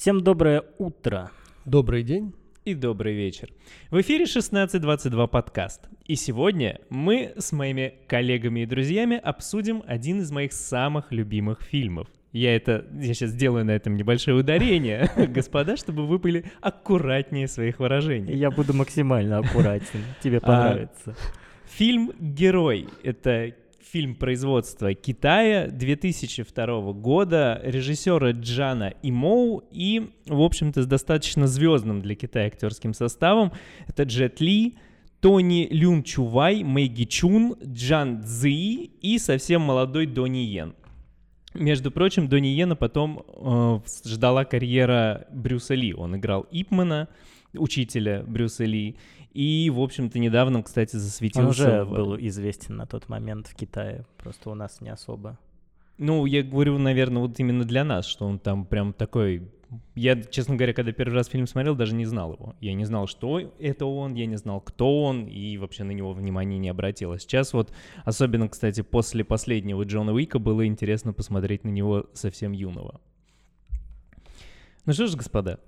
Всем доброе утро. Добрый день. И добрый вечер. В эфире 1622 подкаст. И сегодня мы с моими коллегами и друзьями обсудим один из моих самых любимых фильмов. Я это, я сейчас сделаю на этом небольшое ударение, господа, чтобы вы были аккуратнее своих выражений. Я буду максимально аккуратен. Тебе понравится. Фильм «Герой» — это фильм производства Китая 2002 года режиссера Джана Имоу и, в общем-то, с достаточно звездным для Китая актерским составом. Это Джет Ли, Тони Люн Чувай, Мэгги Чун, Джан Цзи и совсем молодой Дони Йен. Между прочим, Дони Йена потом э, ждала карьера Брюса Ли. Он играл Ипмана, учителя Брюса Ли, и, в общем-то, недавно, кстати, засветился... Он уже в... был известен на тот момент в Китае, просто у нас не особо. Ну, я говорю, наверное, вот именно для нас, что он там прям такой... Я, честно говоря, когда первый раз фильм смотрел, даже не знал его. Я не знал, что это он, я не знал, кто он, и вообще на него внимания не обратил. А сейчас вот, особенно, кстати, после последнего Джона Уика, было интересно посмотреть на него совсем юного. Ну что ж, господа,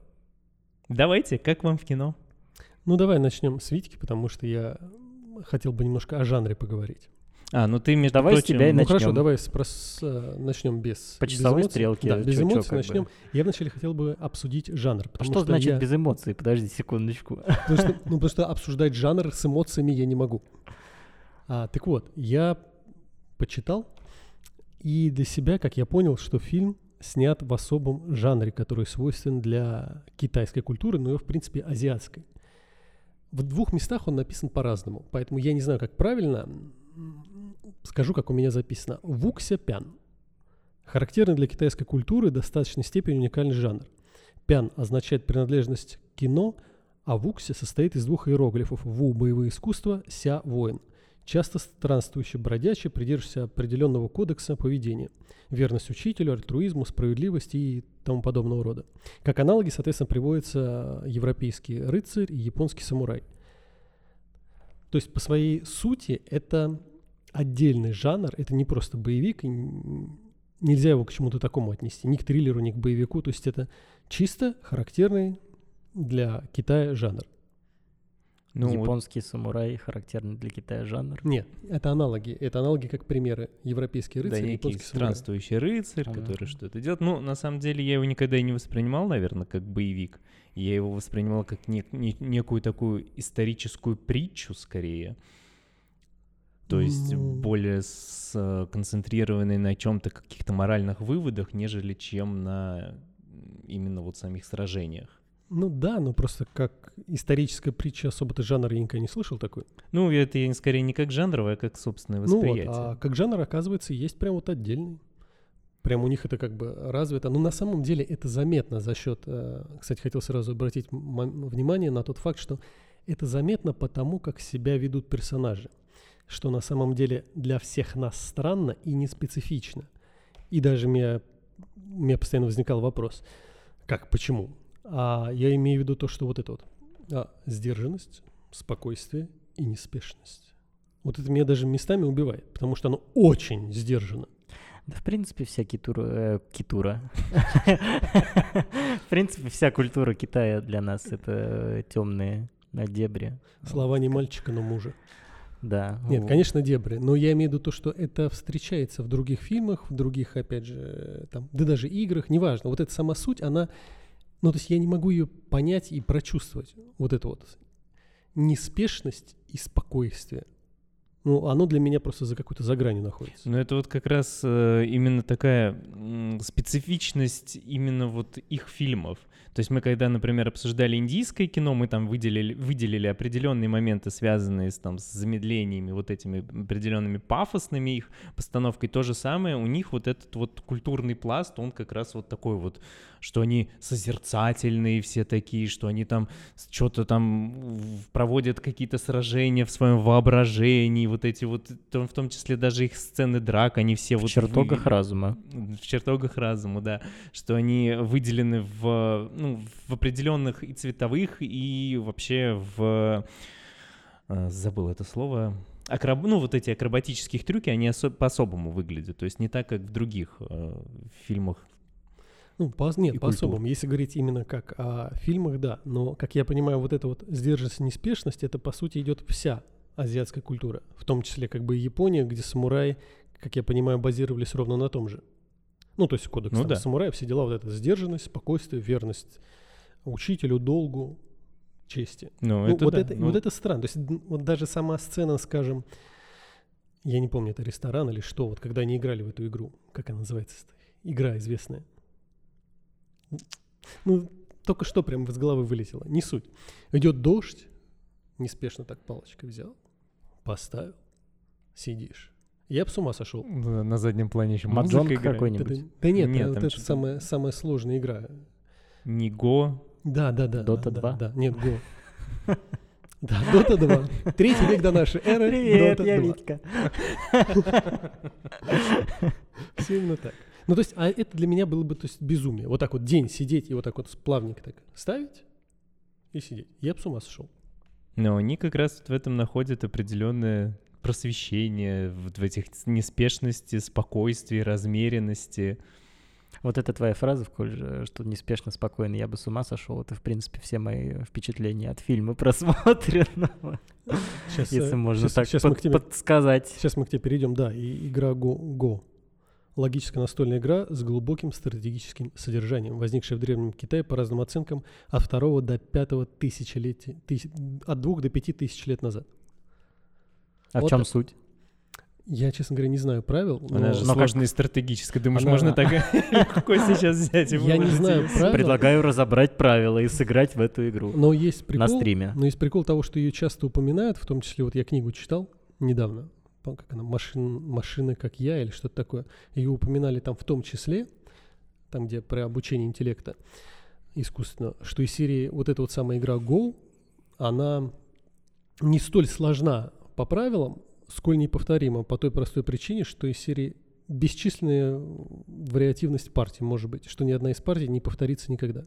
давайте, как вам в кино? Ну, давай начнем с Витьки, потому что я хотел бы немножко о жанре поговорить. А, ну ты, между давай прочим... с тебя и ну начнем. хорошо, давай спрос, э, начнем без По часовой без стрелке. Да, без чё, эмоций чё, начнем. Бы. Я вначале хотел бы обсудить жанр. А что, что значит я... без эмоций? Подожди секундочку. Потому что, ну, потому что обсуждать жанр с эмоциями я не могу. А, так вот, я почитал, и для себя, как я понял, что фильм снят в особом жанре, который свойствен для китайской культуры, но и, в принципе, азиатской. В двух местах он написан по-разному, поэтому я не знаю, как правильно. Скажу, как у меня записано. Вукся пян. Характерный для китайской культуры достаточной степени уникальный жанр. Пян означает принадлежность к кино, а вукся состоит из двух иероглифов. Ву – боевые искусства, ся – воин часто странствующий бродячий, придерживающийся определенного кодекса поведения, верность учителю, альтруизму, справедливости и тому подобного рода. Как аналоги, соответственно, приводятся европейский рыцарь и японский самурай. То есть по своей сути это отдельный жанр, это не просто боевик, нельзя его к чему-то такому отнести, ни к триллеру, ни к боевику, то есть это чисто характерный для Китая жанр. Ну, Японский вот... самурай характерный для Китая жанр. Нет, это аналоги. Это аналоги как примеры. Европейский рыцарь да, и японский странствующий рыцарь, ага. который что-то делает. Ну, на самом деле, я его никогда и не воспринимал, наверное, как боевик. Я его воспринимал как не, не, некую такую историческую притчу, скорее. То есть ну... более сконцентрированный на чем-то, каких-то моральных выводах, нежели чем на именно вот самих сражениях. Ну да, но просто как историческая притча особо-то жанр я никогда не слышал такой. Ну, это скорее не как жанровое, а как собственное восприятие. Ну вот, а как жанр, оказывается, есть прям вот отдельный. Прям у них это как бы развито. Но на самом деле это заметно за счет... Э, кстати, хотел сразу обратить внимание на тот факт, что это заметно потому, как себя ведут персонажи. Что на самом деле для всех нас странно и не специфично. И даже меня, у меня постоянно возникал вопрос, как, почему? А я имею в виду то, что вот это вот а, сдержанность, спокойствие и неспешность. Вот это меня даже местами убивает, потому что оно очень сдержано. Да, в принципе, вся китура... Э, китура. В принципе, вся культура Китая для нас — это темные дебри. Слова не мальчика, но мужа. Да. Нет, конечно, дебри. Но я имею в виду то, что это встречается в других фильмах, в других, опять же, там, да даже играх, неважно. Вот эта сама суть, она ну, то есть я не могу ее понять и прочувствовать. Вот это вот неспешность и спокойствие. Ну, оно для меня просто за какой-то за гранью находится. Ну, это вот как раз э, именно такая э, специфичность именно вот их фильмов. То есть мы когда, например, обсуждали индийское кино, мы там выделили, выделили определенные моменты, связанные с, там, с замедлениями, вот этими определенными пафосными их постановкой. То же самое у них вот этот вот культурный пласт, он как раз вот такой вот, что они созерцательные все такие, что они там что-то там проводят какие-то сражения в своем воображении, вот эти вот, в том числе даже их сцены драк, они все в вот... В чертогах вы... разума. В чертогах разума, да. Что они выделены в ну, в определенных и цветовых, и вообще в... Э, забыл это слово. Акроб... Ну, вот эти акробатических трюки, они осо... по-особому выглядят. То есть не так, как в других э, фильмах Ну, по, нет, и по культур. особому. Если говорить именно как о фильмах, да. Но, как я понимаю, вот эта вот сдержанность неспешность, это, по сути, идет вся азиатская культура. В том числе, как бы, и Япония, где самураи, как я понимаю, базировались ровно на том же. Ну, то есть кодекс Ну там, да. самурая, все дела, вот это сдержанность, спокойствие, верность учителю, долгу, чести. Ну, Ну, это вот, да. это, Ну, вот это странно. То есть вот даже сама сцена, скажем, я не помню, это ресторан или что, вот когда они играли в эту игру, как она называется? Игра известная. Ну, только что прям из головы вылетело. Не суть. Идет дождь, неспешно так палочкой взял, поставил, сидишь. Я бы с ума сошел. да, На заднем плане еще Маджонг какой-нибудь. Да, да нет, Нет, вот это что-то- самая, самая сложная игра. Ниго. Да, да, да. Дота да, 2? Да, да. нет, Го. Да, Дота 2. Третий век до нашей эры. Привет, Dota я 2. Витька. Все именно так. Ну, то есть, а это для меня было бы то есть, безумие. Вот так вот день сидеть и вот так вот плавненько так ставить и сидеть. Я бы с ума сошел. Но они как раз вот в этом находят определенное просвещение, в этих неспешности, спокойствии, размеренности. Вот эта твоя фраза, Коль, же, что неспешно, спокойно, я бы с ума сошел. Это, в принципе, все мои впечатления от фильма просмотренного. Сейчас, Если э, можно щас- так мы под- к тебе, подсказать. Сейчас мы к тебе перейдем. Да, и игра Go. Go. Логическая настольная игра с глубоким стратегическим содержанием, возникшая в Древнем Китае по разным оценкам от второго до пятого тысячелетия, тысяч- от двух до пяти тысяч лет назад. А в Вот чем так. суть? Я, честно говоря, не знаю правил. Она но- же но как- сложная и стратегическая. Думаешь, Она- можно так легко сейчас взять и Я не знаю правил. Предлагаю разобрать правила и сыграть в эту игру. Но есть прикол. На стриме. Но есть прикол того, что ее часто упоминают, в том числе вот я книгу читал недавно, как она, машин, машины как я или что-то такое. Ее упоминали там в том числе, там где про обучение интеллекта искусственно, что из серии вот эта вот самая игра Go, она не столь сложна по правилам, сколь неповторима по той простой причине, что из серии бесчисленная вариативность партий может быть, что ни одна из партий не повторится никогда.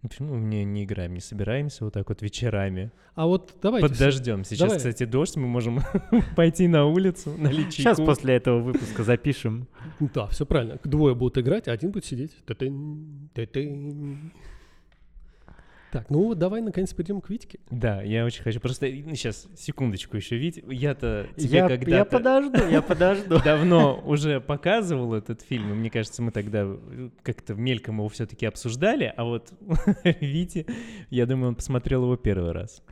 Почему мы не, не играем, не собираемся вот так вот вечерами? А вот давайте... Под дождем. Сейчас, давай. кстати, дождь, мы можем пойти на улицу, налить Сейчас чайку. после этого выпуска запишем. Да, все правильно. Двое будут играть, а один будет сидеть. Так, ну вот давай наконец перейдем к Витьке. Да, я очень хочу. Просто сейчас, секундочку еще, Вить. Я-то тебе Я, я когда-то подожду, я подожду. давно уже показывал этот фильм, и мне кажется, мы тогда э, как-то мельком его все-таки обсуждали, а вот Вите, я думаю, он посмотрел его первый раз.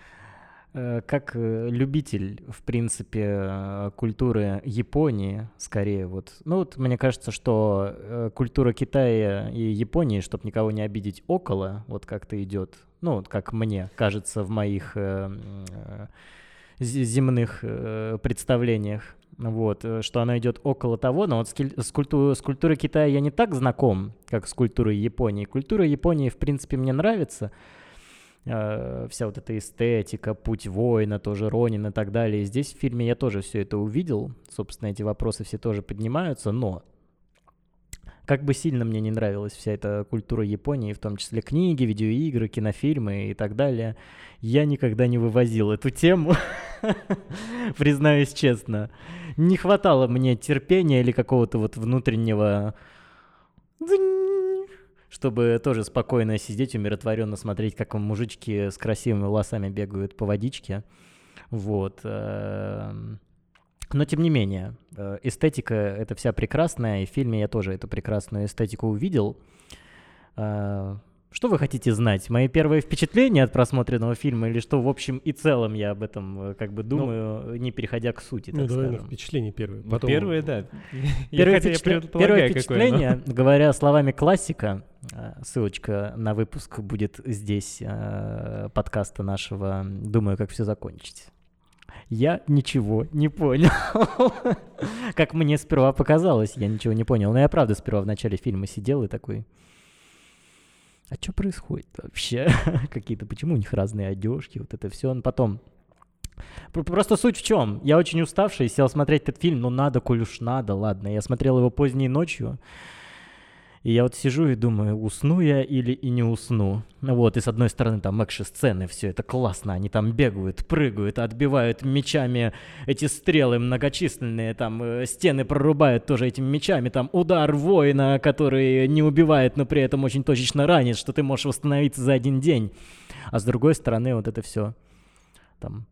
Э, Как э, любитель, в принципе, э, культуры Японии, скорее вот. Ну вот мне кажется, что культура Китая и Японии, чтобы никого не обидеть, около, вот как-то идет. Ну вот как мне кажется в моих земных представлениях. Вот, что она идет около того, но вот с культу- с культурой Китая я не так знаком, как с культурой Японии. Культура Японии, в принципе, мне нравится, э, вся вот эта эстетика, путь воина, тоже Ронин и так далее. Здесь в фильме я тоже все это увидел. Собственно, эти вопросы все тоже поднимаются, но как бы сильно мне не нравилась вся эта культура Японии, в том числе книги, видеоигры, кинофильмы и так далее, я никогда не вывозил эту тему, признаюсь честно. Не хватало мне терпения или какого-то вот внутреннего чтобы тоже спокойно сидеть, умиротворенно смотреть, как мужички с красивыми волосами бегают по водичке. Вот. эм. Но тем не менее, э, эстетика это вся прекрасная, и в фильме я тоже эту прекрасную эстетику увидел. Что вы хотите знать? Мои первые впечатления от просмотренного фильма или что в общем и целом я об этом э, как бы думаю, не переходя к сути, Ну, так давай на скажем. впечатление первое. Ну, Потом... Первое, да. Первое, впечатля- первое какое впечатление, говоря словами классика, э, ссылочка на выпуск будет здесь э, подкаста нашего «Думаю, как все закончить». Я ничего не понял. Как мне сперва показалось, я ничего не понял. Но я правда сперва в начале фильма сидел и такой... А что происходит вообще? Какие-то, почему у них разные одежки, вот это все. Потом Пр- Просто суть в чем? Я очень уставший, сел смотреть этот фильм, ну надо, коль уж надо, ладно. Я смотрел его поздней ночью, И я вот сижу и думаю, усну я или и не усну. Ну вот, и с одной стороны там экши-сцены, все это классно, они там бегают, прыгают, отбивают мечами эти стрелы многочисленные, там э, стены прорубают тоже этими мечами, там удар воина, который не убивает, но при этом очень точечно ранит, что ты можешь восстановиться за один день. А с другой стороны вот это все там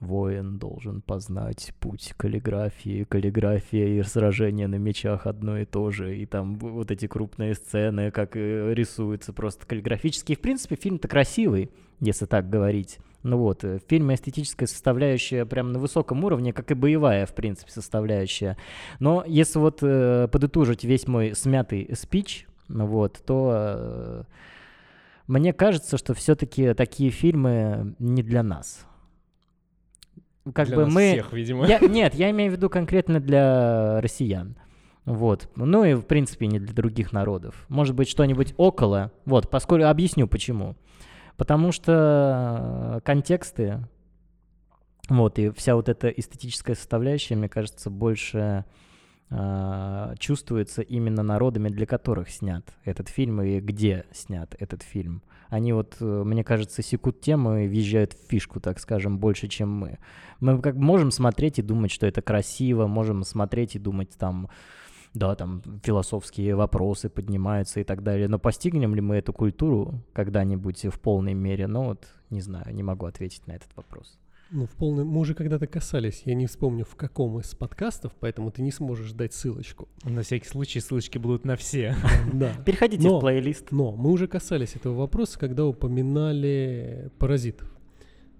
Воин должен познать путь каллиграфии, каллиграфия и сражение на мечах одно и то же, и там вот эти крупные сцены, как рисуются просто каллиграфически. В принципе, фильм-то красивый, если так говорить. Ну вот, в фильме эстетическая составляющая прям на высоком уровне, как и боевая, в принципе, составляющая. Но если вот э, подытожить весь мой смятый спич, вот, то э, мне кажется, что все-таки такие фильмы не для нас как Для бы нас мы... всех, видимо. Я, нет, я имею в виду конкретно для россиян. Вот. Ну и, в принципе, не для других народов. Может быть, что-нибудь около. Вот, поскольку объясню почему. Потому что контексты, вот, и вся вот эта эстетическая составляющая, мне кажется, больше э, чувствуется именно народами, для которых снят этот фильм и где снят этот фильм. Они вот, э, мне кажется, секут тему и въезжают в фишку, так скажем, больше, чем мы. Мы как можем смотреть и думать, что это красиво, можем смотреть и думать там, да, там философские вопросы поднимаются и так далее. Но постигнем ли мы эту культуру когда-нибудь в полной мере? Ну вот, не знаю, не могу ответить на этот вопрос. Ну, в полной... Мы уже когда-то касались, я не вспомню, в каком из подкастов, поэтому ты не сможешь дать ссылочку. На всякий случай ссылочки будут на все. Да. Переходите Но- в плейлист. Но мы уже касались этого вопроса, когда упоминали паразитов.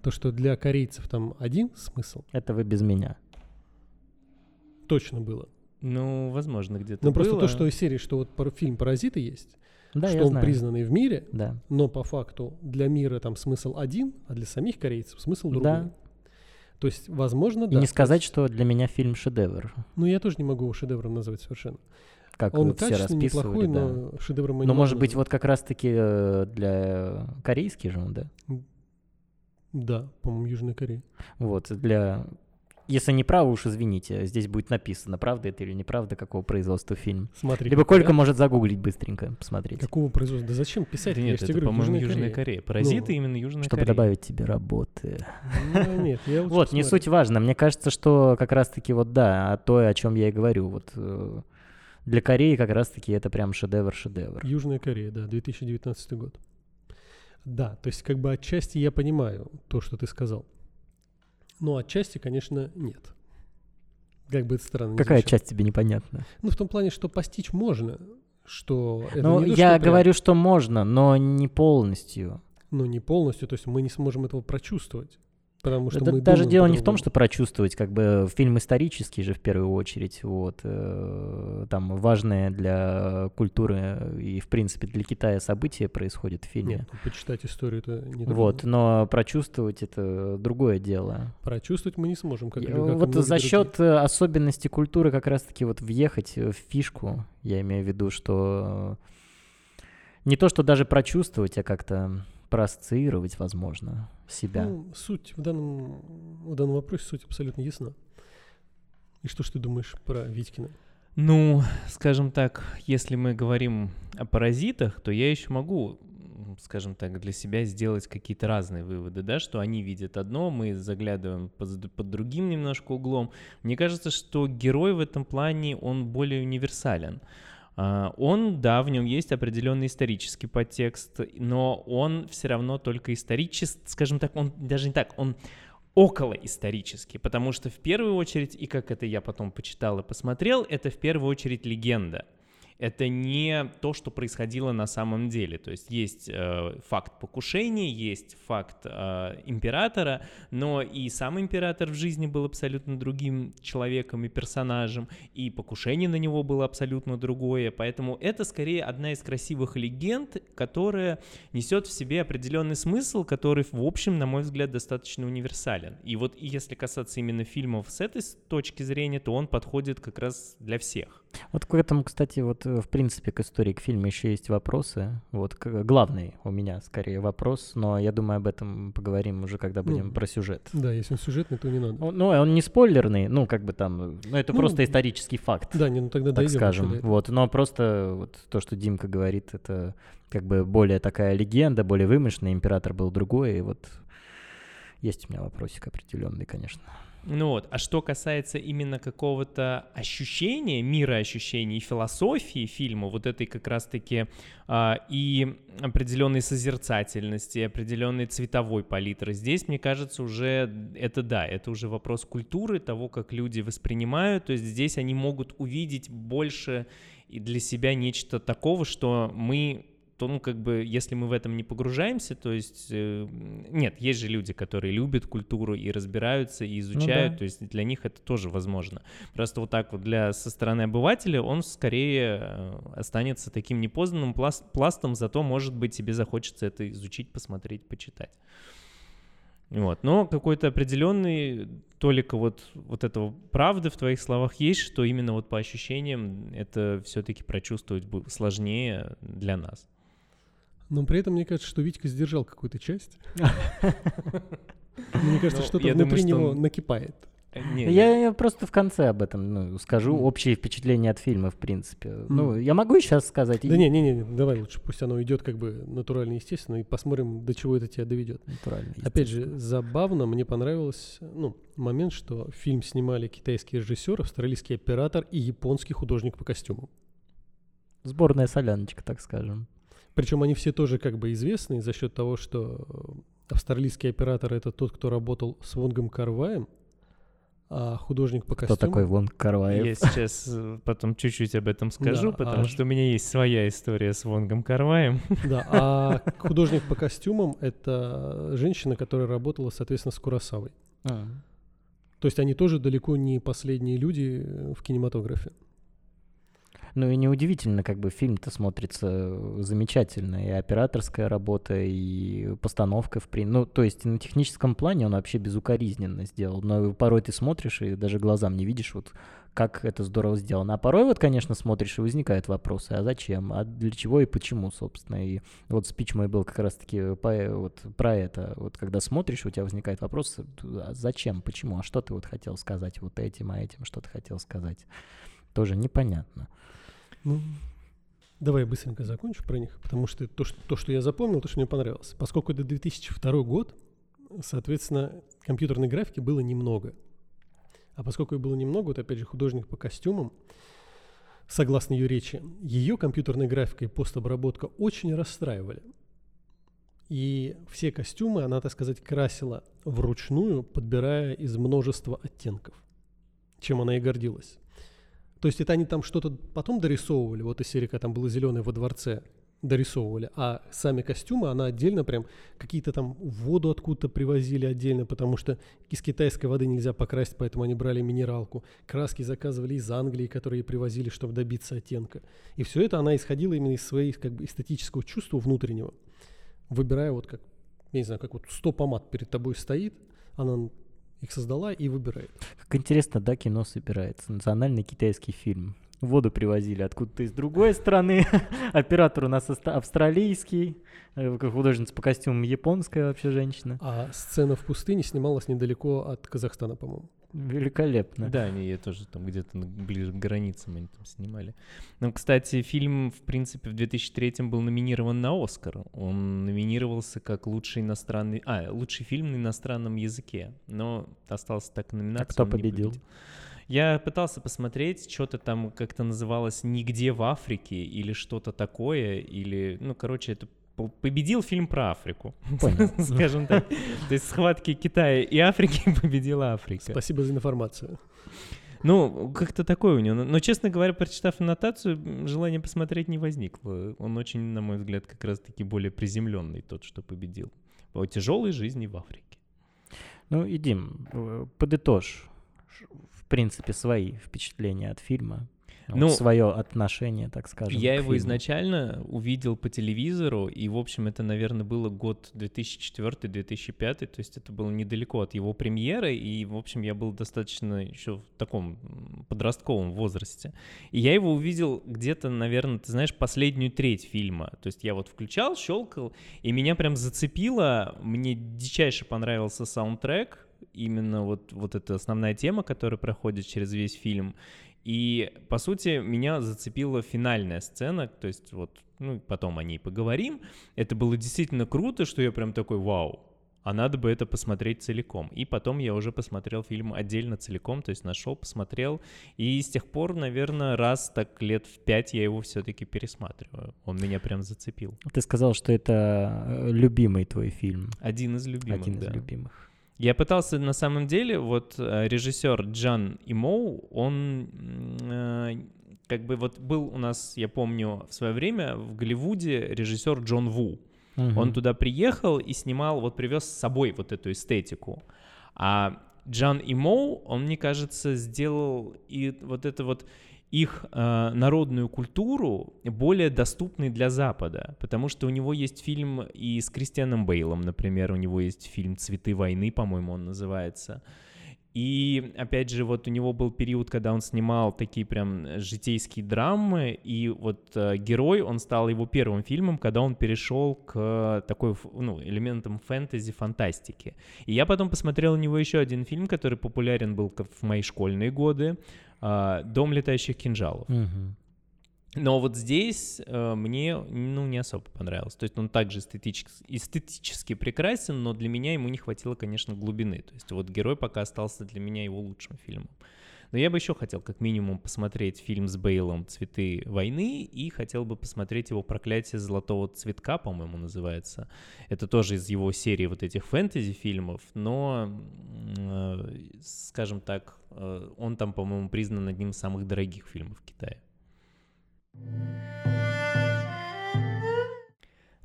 То, что для корейцев там один смысл, Это вы без меня. точно было. Ну, возможно, где-то Но просто то, что из серии, что вот фильм «Паразиты» есть, Да, что он знаю. признанный в мире, Да. но по факту для мира там смысл один, а для самих корейцев смысл другой. Да. То есть, возможно, И да. не то сказать, есть- что для меня фильм шедевр. Ну, я тоже не могу его шедевром назвать совершенно. Как Он все расписывали, неплохой, да. но шедевром Но не может быть, вот как раз-таки э, для корейский же он, да? Да, по-моему, Южная Корея. Вот, для... Если не право, уж извините, здесь будет написано, правда это или неправда, какого производства фильм. Смотри. Либо Колька вариант. может загуглить быстренько, посмотреть, Какого производства? Да зачем писать? Да Я нет, это, говорю, по-моему, Южная Южная Корея. Корея. Паразиты Ну, именно Южная чтобы Корея. добавить тебе работы. Ну, нет, я лучше Вот, не суть важно. Мне кажется, что как раз-таки вот да, то, о чем я и говорю. Вот э, для Кореи как раз-таки это прям шедевр-шедевр. Южная Корея, да, 2019 год. Да, то есть как бы отчасти я понимаю то, что ты сказал. Но отчасти, конечно, нет. Как бы это странно Какая звучало. часть тебе непонятна? Ну, в том плане, что постичь можно, что это Ну, то, я что прям- говорю, что можно, но не полностью. Ну, не полностью, то есть мы не сможем этого прочувствовать. Потому что Это мы даже дело не в том, что прочувствовать, как бы фильм исторический же в первую очередь, вот, э, там важное для культуры и, в принципе, для Китая событие происходит в фильме. Нет, ну, почитать историю это не Вот, трудно. но прочувствовать это другое дело. Прочувствовать мы не сможем, как, Я- как вот за другие. счет э, особенностей культуры как раз-таки вот въехать в фишку, я имею в виду, что э, не то, что даже прочувствовать, а как-то проассоциировать, возможно, себя. Ну, суть в данном, в данном вопросе суть абсолютно ясна. И что ж ты думаешь про Витькина? Ну, скажем так, если мы говорим о паразитах, то я еще могу, скажем так, для себя сделать какие-то разные выводы, да, что они видят одно, мы заглядываем под, под другим немножко углом. Мне кажется, что герой в этом плане, он более универсален. А, Он, да, в нем есть определенный исторический подтекст, но он все равно только исторический, скажем так, он даже не так, он околоисторический, потому что в первую очередь, и как это я потом почитал и посмотрел, это в первую очередь легенда. Это не то, что происходило на самом деле. То есть есть э, факт покушения, есть факт э, императора, но и сам император в жизни был абсолютно другим человеком и персонажем, и покушение на него было абсолютно другое. Поэтому это скорее одна из красивых легенд, которая несет в себе определенный смысл, который, в общем, на мой взгляд, достаточно универсален. И вот если касаться именно фильмов с этой точки зрения, то он подходит как раз для всех. Вот к этому, кстати, вот э, в принципе к истории к фильму еще есть вопросы. Вот к- главный у меня скорее вопрос, но я думаю об этом поговорим уже, когда Ну, будем про сюжет. Да, если он сюжетный, то не надо. Он- Ну, он не спойлерный, ну, как бы там, ну, это Ну, просто исторический факт, Да, не, ну тогда так скажем. Вот, но просто вот то, что Димка говорит, это как бы более такая легенда, более вымышленная, император был другой, и вот есть у меня вопросик определенный, конечно. Ну вот, а что касается именно какого-то ощущения, мира ощущений, философии фильма, вот этой как раз-таки а, и определенной созерцательности, определенной цветовой палитры, здесь, мне кажется, уже это да, это уже вопрос культуры, того, как люди воспринимают, то есть здесь они могут увидеть больше и для себя нечто такого, что мы то, ну, как бы, если мы в этом не погружаемся, то есть, э, нет, есть же люди, которые любят культуру и разбираются, и изучают, да. то есть для них это тоже возможно. Просто вот так вот для, со стороны обывателя он скорее э, останется таким непознанным пласт- пластом, зато, может быть, тебе захочется это изучить, посмотреть, почитать. Вот. Но какой-то определенный толика вот, вот этого правды в твоих словах есть, что именно вот по ощущениям это все-таки прочувствовать сложнее для нас. Но при этом мне кажется, что Витька сдержал какую-то часть. Мне кажется, Ну, что-то внутри него накипает. Э, не, Я, я просто в конце об этом ну, скажу, Мгм. общие впечатления от фильма, в принципе. Ну, я могу сейчас сказать. Да не, не, не, не, давай лучше, пусть оно идет как бы натурально, естественно, и посмотрим, до чего это тебя доведет. Натурально, Опять же, забавно, мне понравилось ну, момент, что фильм снимали китайский режиссер, австралийский оператор и японский художник по костюмам. Сборная соляночка, так скажем. Причем они все тоже как бы известны за счет того, что э, австралийский оператор это тот, кто работал с Вонгом Карваем, а художник по Кто костюмам... такой Вон Карваев? Я сейчас э, потом чуть-чуть об этом скажу, Да, потому а- что у меня есть своя история с Вонгом Карваем. Да, а художник по костюмам это женщина, которая работала, соответственно, с Курасавой. А. То есть они тоже далеко не последние люди э, в кинематографе. Ну и неудивительно, как бы фильм-то смотрится замечательно. И операторская работа, и постановка, в принципе. Ну, то есть на техническом плане он вообще безукоризненно сделал. Но порой ты смотришь и даже глазам не видишь, вот как это здорово сделано. А порой вот, конечно, смотришь и возникают вопросы, а зачем, а для чего и почему, собственно. И вот спич мой был как раз-таки по, вот, про это. Вот когда смотришь, у тебя возникает вопрос, а зачем, почему, а что ты вот хотел сказать вот этим, а этим, что ты хотел сказать. Тоже непонятно. Ну, давай быстренько закончу про них, потому что то, что, то, что я запомнил, то, что мне понравилось. Поскольку это 2002 год, соответственно, компьютерной графики было немного. А поскольку ее было немного, вот опять же художник по костюмам, согласно ее речи, ее компьютерная графика и постобработка очень расстраивали. И все костюмы она, так сказать, красила вручную, подбирая из множества оттенков, чем она и гордилась. То есть это они там что-то потом дорисовывали, вот из серии, там было зеленое во дворце, дорисовывали, а сами костюмы она отдельно прям какие-то там воду откуда-то привозили отдельно, потому что из китайской воды нельзя покрасить, поэтому они брали минералку. Краски заказывали из Англии, которые привозили, чтобы добиться оттенка. И все это она исходила именно из своих как бы эстетического чувства внутреннего, выбирая вот как, я не знаю, как вот 100 помад перед тобой стоит, она их создала и выбирает. Как интересно, да, кино собирается. Национальный китайский фильм. Воду привозили откуда-то из другой страны. Оператор у нас австралийский. э, Художница по костюмам японская вообще женщина. А сцена в пустыне снималась недалеко от Казахстана, по-моему. Великолепно. Да, они ее тоже там где-то ближе к границам они там снимали. Ну, кстати, фильм, в принципе, в 2003 был номинирован на Оскар. Он номинировался как лучший иностранный... А, лучший фильм на иностранном языке. Но остался так номинация. А кто не победил? Я пытался посмотреть, что-то там как-то называлось «Нигде в Африке» или что-то такое, или, ну, короче, это победил фильм про Африку, Понял. скажем так. То есть схватки Китая и Африки победила Африка. Спасибо за информацию. Ну, как-то такое у него. Но, честно говоря, прочитав аннотацию, желания посмотреть не возникло. Он очень, на мой взгляд, как раз-таки более приземленный, тот, что победил. По тяжелой жизни в Африке. Ну и, Дим, э, подытожь, в принципе, свои впечатления от фильма. Ну, свое отношение, так скажем. Я его фильму. изначально увидел по телевизору, и, в общем, это, наверное, было год 2004-2005, то есть это было недалеко от его премьеры, и, в общем, я был достаточно еще в таком подростковом возрасте. И я его увидел где-то, наверное, ты знаешь, последнюю треть фильма. То есть я вот включал, щелкал, и меня прям зацепило, мне дичайше понравился саундтрек, именно вот, вот эта основная тема, которая проходит через весь фильм. И, по сути, меня зацепила финальная сцена, то есть вот, ну, потом о ней поговорим. Это было действительно круто, что я прям такой, вау, а надо бы это посмотреть целиком. И потом я уже посмотрел фильм отдельно целиком, то есть нашел, посмотрел. И с тех пор, наверное, раз так лет в пять я его все-таки пересматриваю. Он меня прям зацепил. Ты сказал, что это э, любимый твой фильм. Один из любимых, Один из да. любимых. Я пытался, на самом деле, вот э, режиссер Джан Имоу, он э, как бы вот был у нас, я помню, в свое время в Голливуде режиссер Джон Ву. Мгм. Он туда приехал и снимал, вот привез с собой вот эту эстетику. А Джан Имоу, он, мне кажется, сделал и вот это вот их э, народную культуру более доступной для Запада, потому что у него есть фильм и с Кристианом Бейлом, например, у него есть фильм «Цветы войны», по-моему, он называется. И, опять же, вот у него был период, когда он снимал такие прям житейские драмы, и вот э, «Герой», он стал его первым фильмом, когда он перешел к такой, ну, элементам фэнтези, фантастики. И я потом посмотрел у него еще один фильм, который популярен был в мои школьные годы, «Дом летающих кинжалов». Но вот здесь э, мне, ну, не особо понравилось. То есть он также эстетически, эстетически прекрасен, но для меня ему не хватило, конечно, глубины. То есть вот «Герой» пока остался для меня его лучшим фильмом. Но я бы еще хотел как минимум посмотреть фильм с Бейлом «Цветы войны» и хотел бы посмотреть его «Проклятие золотого цветка», по-моему, называется. Это тоже из его серии вот этих фэнтези-фильмов, но, э, скажем так, э, он там, по-моему, признан одним из самых дорогих фильмов в Китае.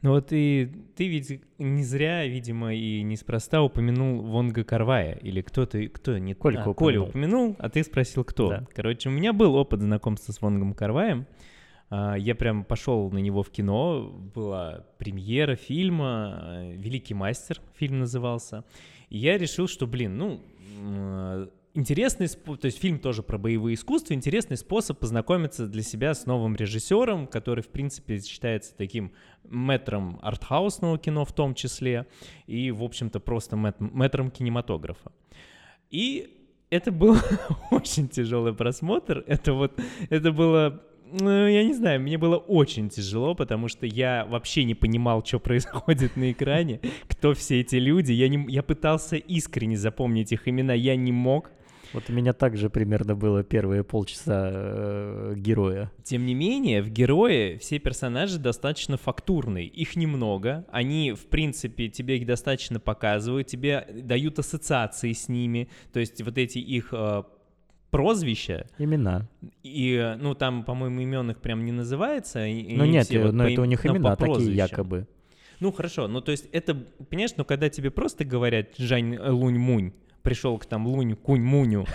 Ну вот и ты ведь не зря, видимо, и неспроста упомянул Вонга Карвая. Или кто-то, кто не... Колька а, Коля упомянул. упомянул, а ты спросил, кто. Да. Короче, у меня был опыт знакомства с Вонгом Карваем. А, Я прям пошел на него в кино, была премьера фильма, «Великий мастер» фильм назывался. И я решил, что, блин, ну, интересный, то есть фильм тоже про боевые искусства, интересный способ познакомиться для себя с новым режиссером, который, в принципе, считается таким мэтром артхаусного кино в том числе, и, в общем-то, просто мэт- мэтром кинематографа. И это был очень тяжелый просмотр. Это вот, это было, ну, я не знаю, мне было очень тяжело, потому что я вообще не понимал, что происходит на экране, кто все эти люди. Я, не, я пытался искренне запомнить их имена, я не мог. Вот у меня также примерно было первые полчаса э, героя. Тем не менее, в герое все персонажи достаточно фактурные. Их немного. Они, в принципе, тебе их достаточно показывают, тебе дают ассоциации с ними. То есть вот эти их э, прозвища, Имена. и, э, ну, там, по-моему, имен их прям не называется. Ну нет, все э, вот но по это у них но имена такие якобы. Ну, хорошо, ну, то есть это, понимаешь, ну, когда тебе просто говорят Жань э, Лунь-Мунь, пришел к там Лунь Кунь Муню,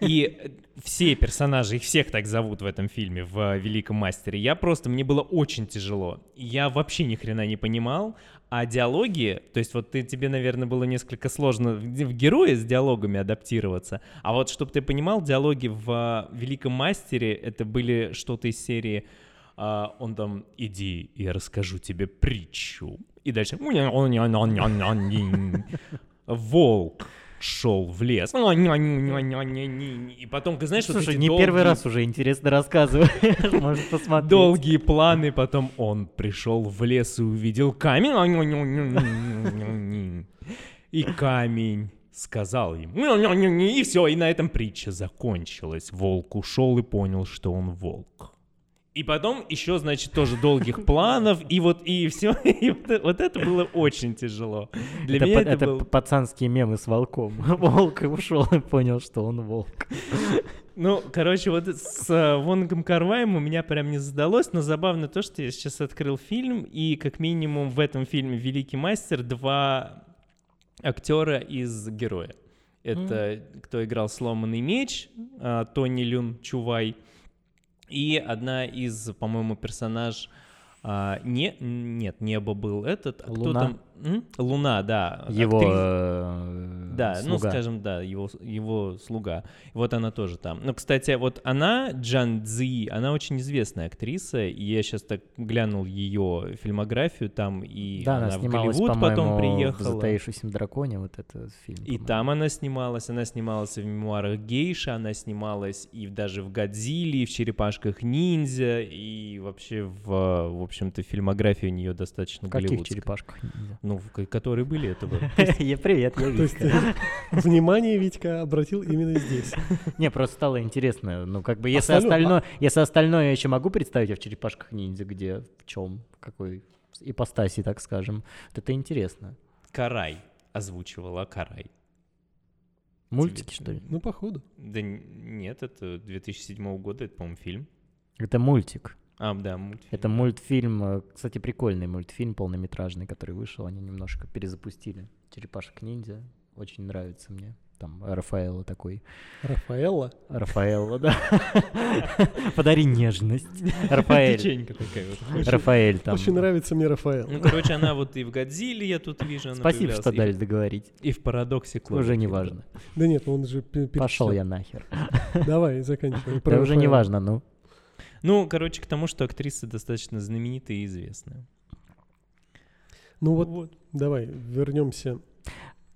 и все персонажи, их всех так зовут в этом фильме, в Великом Мастере, я просто, мне было очень тяжело. Я вообще ни хрена не понимал, а диалоги, то есть вот ты, тебе, наверное, было несколько сложно в, в герое с диалогами адаптироваться, а вот чтобы ты понимал, диалоги в Великом Мастере, это были что-то из серии а, он там, иди, я расскажу тебе притчу. И дальше... Волк шел в лес. И потом, ты знаешь, вот Слушай, эти не первый долгие- раз уже интересно рассказываешь, может посмотреть. Долгие планы, потом он пришел в лес и увидел камень. И камень сказал ему. И все, и на этом притча закончилась. Волк ушел и понял, что он волк. И потом еще, значит, тоже долгих планов, и вот, и все, и вот, э- вот это было очень тяжело. Для это, меня па- это, это был... пацанские мемы с волком. Волк ушел и понял, что он волк. Ну, короче, вот с э, Вонгом Карваем у меня прям не задалось, но забавно то, что я сейчас открыл фильм, и как минимум в этом фильме «Великий мастер» два актера из «Героя». Это кто играл «Сломанный меч», а, Тони Люн Чувай, И одна из, по-моему, персонаж... а, не, нет, небо был этот. а кто Луна? там? М? Луна, да. Его актриса. э, Да, ну слуга. скажем, да, его, его слуга. Вот она тоже там. Ну, кстати, вот она, Джан Цзи, она очень известная актриса, и я сейчас так глянул ее фильмографию, там и Да, она, она в Голливуд потом по-моему, в приехала. «Затаившемся драконе», вот этот фильм. И там она снималась, она снималась в мемуарах Гейши, она снималась и даже в Годзилле, и в Черепашках ниндзя, и вообще в, в общем-то, фильмография у нее достаточно каких голливудская. черепашках? ниндзя? Ну, которые были, это было. Я привет, я Витька. внимание Витька обратил именно здесь. Не, просто стало интересно. Ну, как бы, если Остальное- если остальное я еще могу представить а в черепашках ниндзя, где, в чем, какой ипостаси, так скажем. Вот это интересно. Карай озвучивала Карай. Мультики, что ли? Ну, походу. Да нет, это 2007 года, это, по-моему, фильм. Это мультик. А, да, мультфильм. Это мультфильм, э, кстати, прикольный мультфильм полнометражный, который вышел. Они немножко перезапустили. Черепашек ниндзя. Очень нравится мне. Там Рафаэлло такой. Рафаэлла. Рафаэлло, да. Подари нежность. Рафаэль. Печенька такая вот. Рафаэль там. Очень нравится мне Рафаэл. Ну, короче, она вот и в Годзилле я тут вижу, она Спасибо, что дали договорить. И в Парадоксе Уже не важно. Да нет, ну он же Пошел я нахер. Давай, заканчивай. Да уже не важно, ну. Ну, короче, к тому, что актриса достаточно знаменитая и известная. Ну вот, давай, вернемся.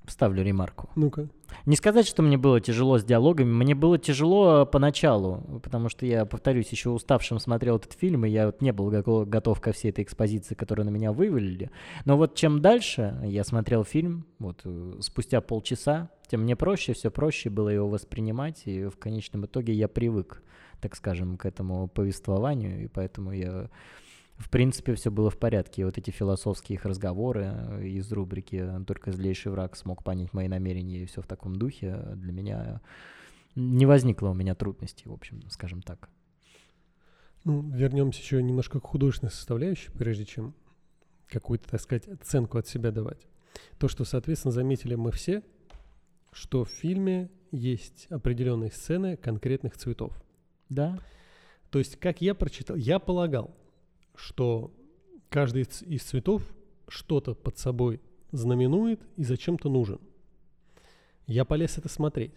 Ставлю ремарку. Ну-ка. Не сказать, что мне было тяжело с диалогами. Мне было тяжело поначалу, потому что я, повторюсь, еще уставшим смотрел этот фильм, и я вот не был го- готов ко всей этой экспозиции, которую на меня вывалили. Но вот чем дальше я смотрел фильм, вот э, спустя полчаса, тем мне проще, все проще было его воспринимать, и в конечном итоге я привык, так скажем, к этому повествованию, и поэтому я в принципе, все было в порядке. Вот эти философские их разговоры э, из рубрики «Только злейший враг смог понять мои намерения» и все в таком духе, э, для меня не возникло у меня трудностей, в общем, скажем так. Ну, вернемся еще немножко к художественной составляющей, прежде чем какую-то, так сказать, оценку от себя давать. То, что, соответственно, заметили мы все, что в фильме есть определенные сцены конкретных цветов. Да, То есть, как я прочитал, я полагал, что каждый из- цветов что-то под собой знаменует и зачем-то нужен. Я полез это смотреть.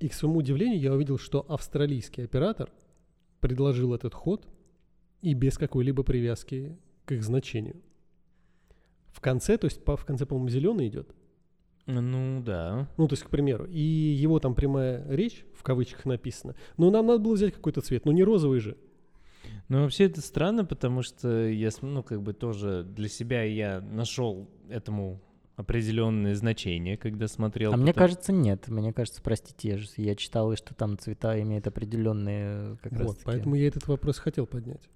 И к своему удивлению я увидел, что австралийский оператор предложил этот ход и без какой-либо привязки к их значению. В конце, то есть по- в конце, по-моему, зеленый идет. Ну, да. Ну, то есть, к примеру, и его там прямая речь, в кавычках написано, ну, нам надо было взять какой-то цвет, ну, не розовый же. Ну, вообще это странно, потому что я, ну, как бы тоже для себя я нашел этому определенное значение, когда смотрел. а мне потом- кажется, нет. Мне кажется, простите, я, же- я читал, что там цвета имеют определенные как раз Вот, поэтому я этот вопрос хотел поднять.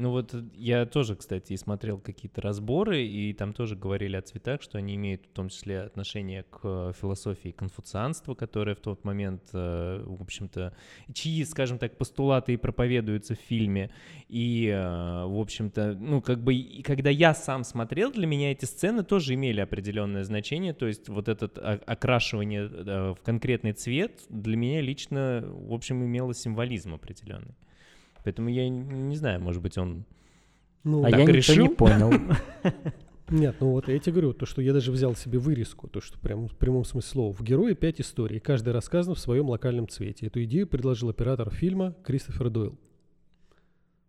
Ну вот э, я тоже, кстати, смотрел какие-то разборы, и там тоже говорили о цветах, что они имеют в том числе отношение к э, философии конфуцианства, которая в тот момент, э, в общем-то, чьи, скажем так, постулаты и проповедуются в фильме. И, в общем-то, ну, как бы, и когда я сам смотрел, для меня эти сцены тоже имели определенное значение, то есть вот это окрашивание в конкретный цвет для меня лично, в общем, имело символизм определенный. Поэтому я не знаю, может быть, он... Ну, А Так я ничего решил? не понял. Нет, ну вот я тебе говорю, то, что я даже взял себе вырезку, то, что прям в прямом смысле слова. В герое пять историй, каждая рассказана в своем локальном цвете. Эту идею предложил оператор фильма Кристофер Дойл.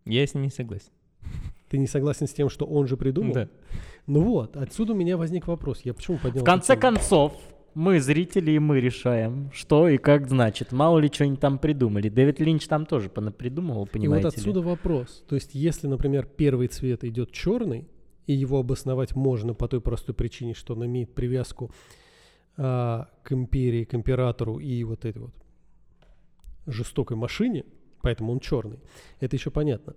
Я с ним не согласен. Ты не согласен с тем, что он же придумал? Да. Ну вот, отсюда у меня возник вопрос. Я почему поднял В конце концов, мы, зрители, и мы решаем, что и как значит. Мало ли что-нибудь там придумали. Дэвид Линч там тоже придумывал, И понимаете вот ли. отсюда вопрос. То есть, если, например, первый цвет идет черный, и его обосновать можно по той простой причине, что он имеет привязку а, к империи, к императору и вот этой вот жестокой машине, поэтому он черный. Это еще понятно.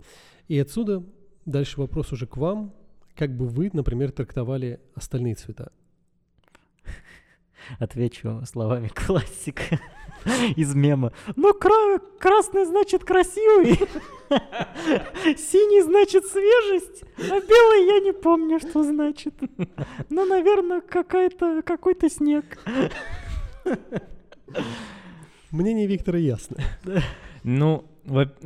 И отсюда дальше вопрос уже к вам. Как бы вы, например, трактовали остальные цвета? Отвечу словами классика из мема. Ну, кра- красный значит красивый, синий значит свежесть, а белый я не помню, что значит. Ну, наверное, какая-то, какой-то снег. Мнение Виктора ясно. Ну,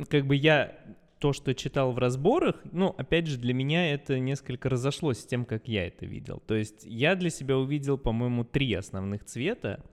как бы я то, что читал в разборах, ну, опять же, для меня это несколько разошлось с тем, как я это видел. То есть я для себя увидел, по-моему, три основных цвета.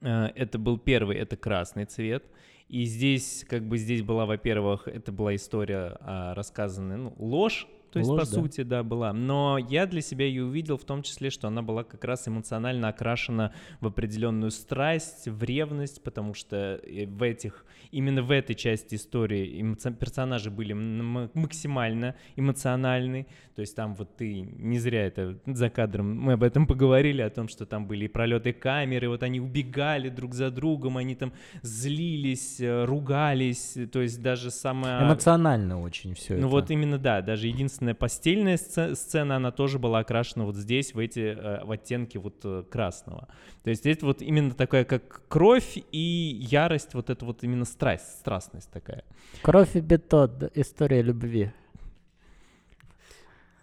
Э, Это был первый, это красный цвет. И здесь, как бы здесь была, во-первых, это была история а, рассказанная, ну, ложь, то есть, Ложь, по да. сути, да, была. Но я для себя ее увидел в том числе, что она была как раз эмоционально окрашена в определенную страсть, в ревность, потому что э, в этих, именно в этой части истории эмоци- персонажи были максимально эмоциональны. То есть там вот ты, не зря это за кадром, мы об этом поговорили, о том, что там были и пролеты камеры, вот они убегали друг за другом, они там злились, э, ругались, то есть даже самая... Эмоционально очень все Ну вот именно, да, даже единственная постельная сце- сцена, она тоже была окрашена вот здесь, в эти, э, в оттенки вот э, красного. То есть здесь вот именно такая, как кровь и ярость, вот это вот именно страсть, страстность такая. Кровь и бетон, история любви.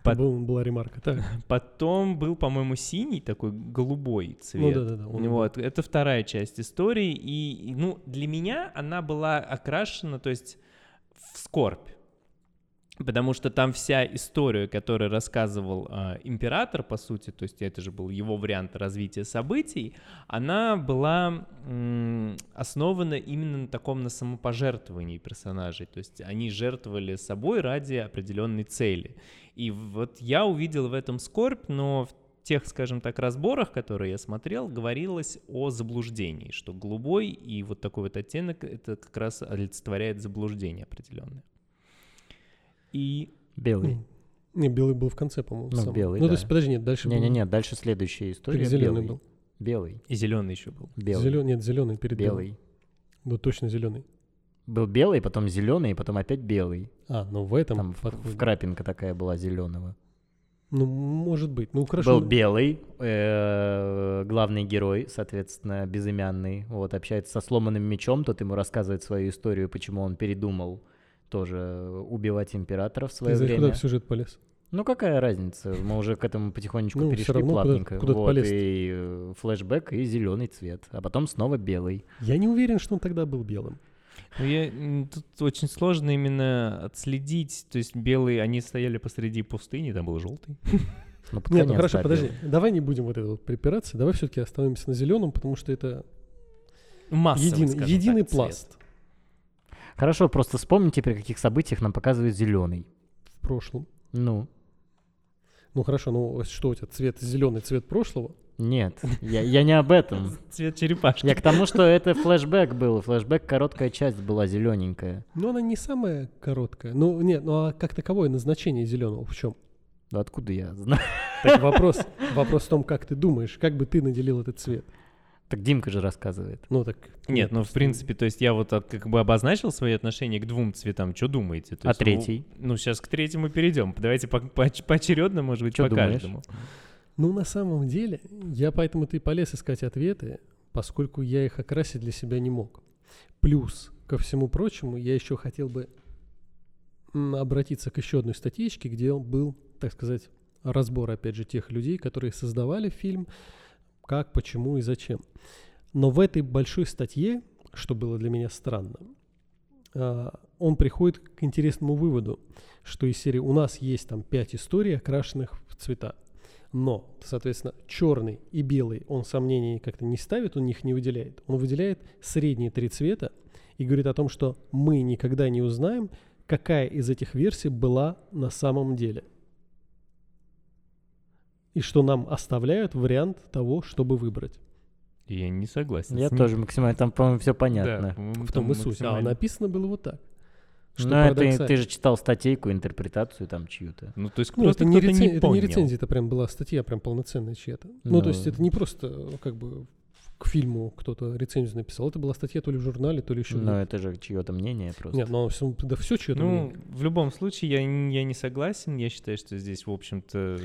Под- Был- была ремарка. Так. Потом был, по-моему, синий такой голубой Ну цвет. да, да, да. он- Вот, это вторая часть истории, и, и, ну, для меня она была окрашена, то есть в скорбь. Потому что там вся история, которую рассказывал а, император, по сути, то есть это же был его вариант развития событий, она была м, основана именно на таком на самопожертвовании персонажей. То есть они жертвовали собой ради определенной цели. И вот я увидел в этом скорбь, но в тех, скажем так, разборах, которые я смотрел, говорилось о заблуждении, что голубой и вот такой вот оттенок это как раз олицетворяет заблуждение определенное. И Белый. Ну, Не, белый был в конце, по-моему. Ну, самый. белый, Ну, то да. есть, подожди, нет, дальше был... Не-не-не, дальше следующая история. зеленый белый. был. Белый. и зеленый еще был. Белый. Зелё- Нет, зеленый перед белым. Белый. Был точно зеленый. Был белый, потом зеленый, потом опять белый. А, ну в этом Там в- подходе. в крапинка такая была зеленого. Ну, может быть. Ну, хорошо. Был белый, э, главный герой, соответственно, безымянный. Вот, общается со сломанным мечом, тот ему рассказывает свою историю, почему он передумал тоже убивать императора в Ты свое за- время. куда в сюжет полез? Ну какая разница? Мы уже к этому потихонечку Ну, перешли равно куда- плавненько. куда ты вот, полез? и э, флешбэк, и зеленый цвет. А потом снова белый. Я не уверен, что он тогда был белым. Ну, я, тут очень сложно именно отследить, то есть белые, они стояли посреди пустыни, там был желтый. Ну, Нет, ну хорошо, подожди. Давай не будем вот это вот припираться. Давай все-таки остановимся на зеленом, потому что это Массовый, единый, скажем единый так, цвет. Хорошо, просто вспомните, при каких событиях нам показывают зеленый. в прошлом. Ну, Ну хорошо, ну что у тебя цвет зеленый цвет прошлого? нет, я, я не об этом. Цвет черепашки. Я к тому, что это флешбэк был. Флешбэк, короткая часть была зелененькая. Ну она не самая короткая. Ну нет, ну а как таковое назначение зеленого в чем? Ну, откуда я знаю? Так вопрос, вопрос в том, как ты думаешь, как бы ты наделил этот цвет. Так Димка же рассказывает. Ну так. Нет, ну в принципе, то есть я вот как бы обозначил свои отношения к двум цветам. Что думаете? То А есть, ну, третий? Ну, сейчас к третьему перейдем. Давайте по- по- поочередно, может быть, Чё по думаешь? каждому. Ну на самом деле, я поэтому ты полез искать ответы, поскольку я их окрасить для себя не мог. Плюс, ко всему прочему, я еще хотел бы обратиться к еще одной статьечке, где был, так сказать, разбор, опять же, тех людей, которые создавали фильм, как, почему и зачем. Но в этой большой статье, что было для меня странно, а, он приходит к интересному выводу, что из серии у нас есть там пять историй, окрашенных в цвета. Но, соответственно, черный и белый он сомнений как-то не ставит, он их не выделяет. Он выделяет средние три цвета и говорит о том, что мы никогда не узнаем, какая из этих версий была на самом деле. И что нам оставляют вариант того, чтобы выбрать. Я не согласен. Я с ним. тоже максимально, там, по-моему, все Да, понятно. по-моему, В том и суть. А написано было вот так. Что Ну, это ты же читал статейку, интерпретацию там чью-то. Ну, то есть Ну, просто это не, рецен- не это не рецензия, это прям была статья, прям полноценная чья-то. Ну, Ну. то есть это не просто как бы к фильму кто-то рецензию написал, это была статья то ли в журнале, то ли еще Но это же чье-то мнение просто. Нет, ну все, да все чье-то Ну, мнение. в любом случае, я, не- я не согласен. Я считаю, что здесь, в общем-то,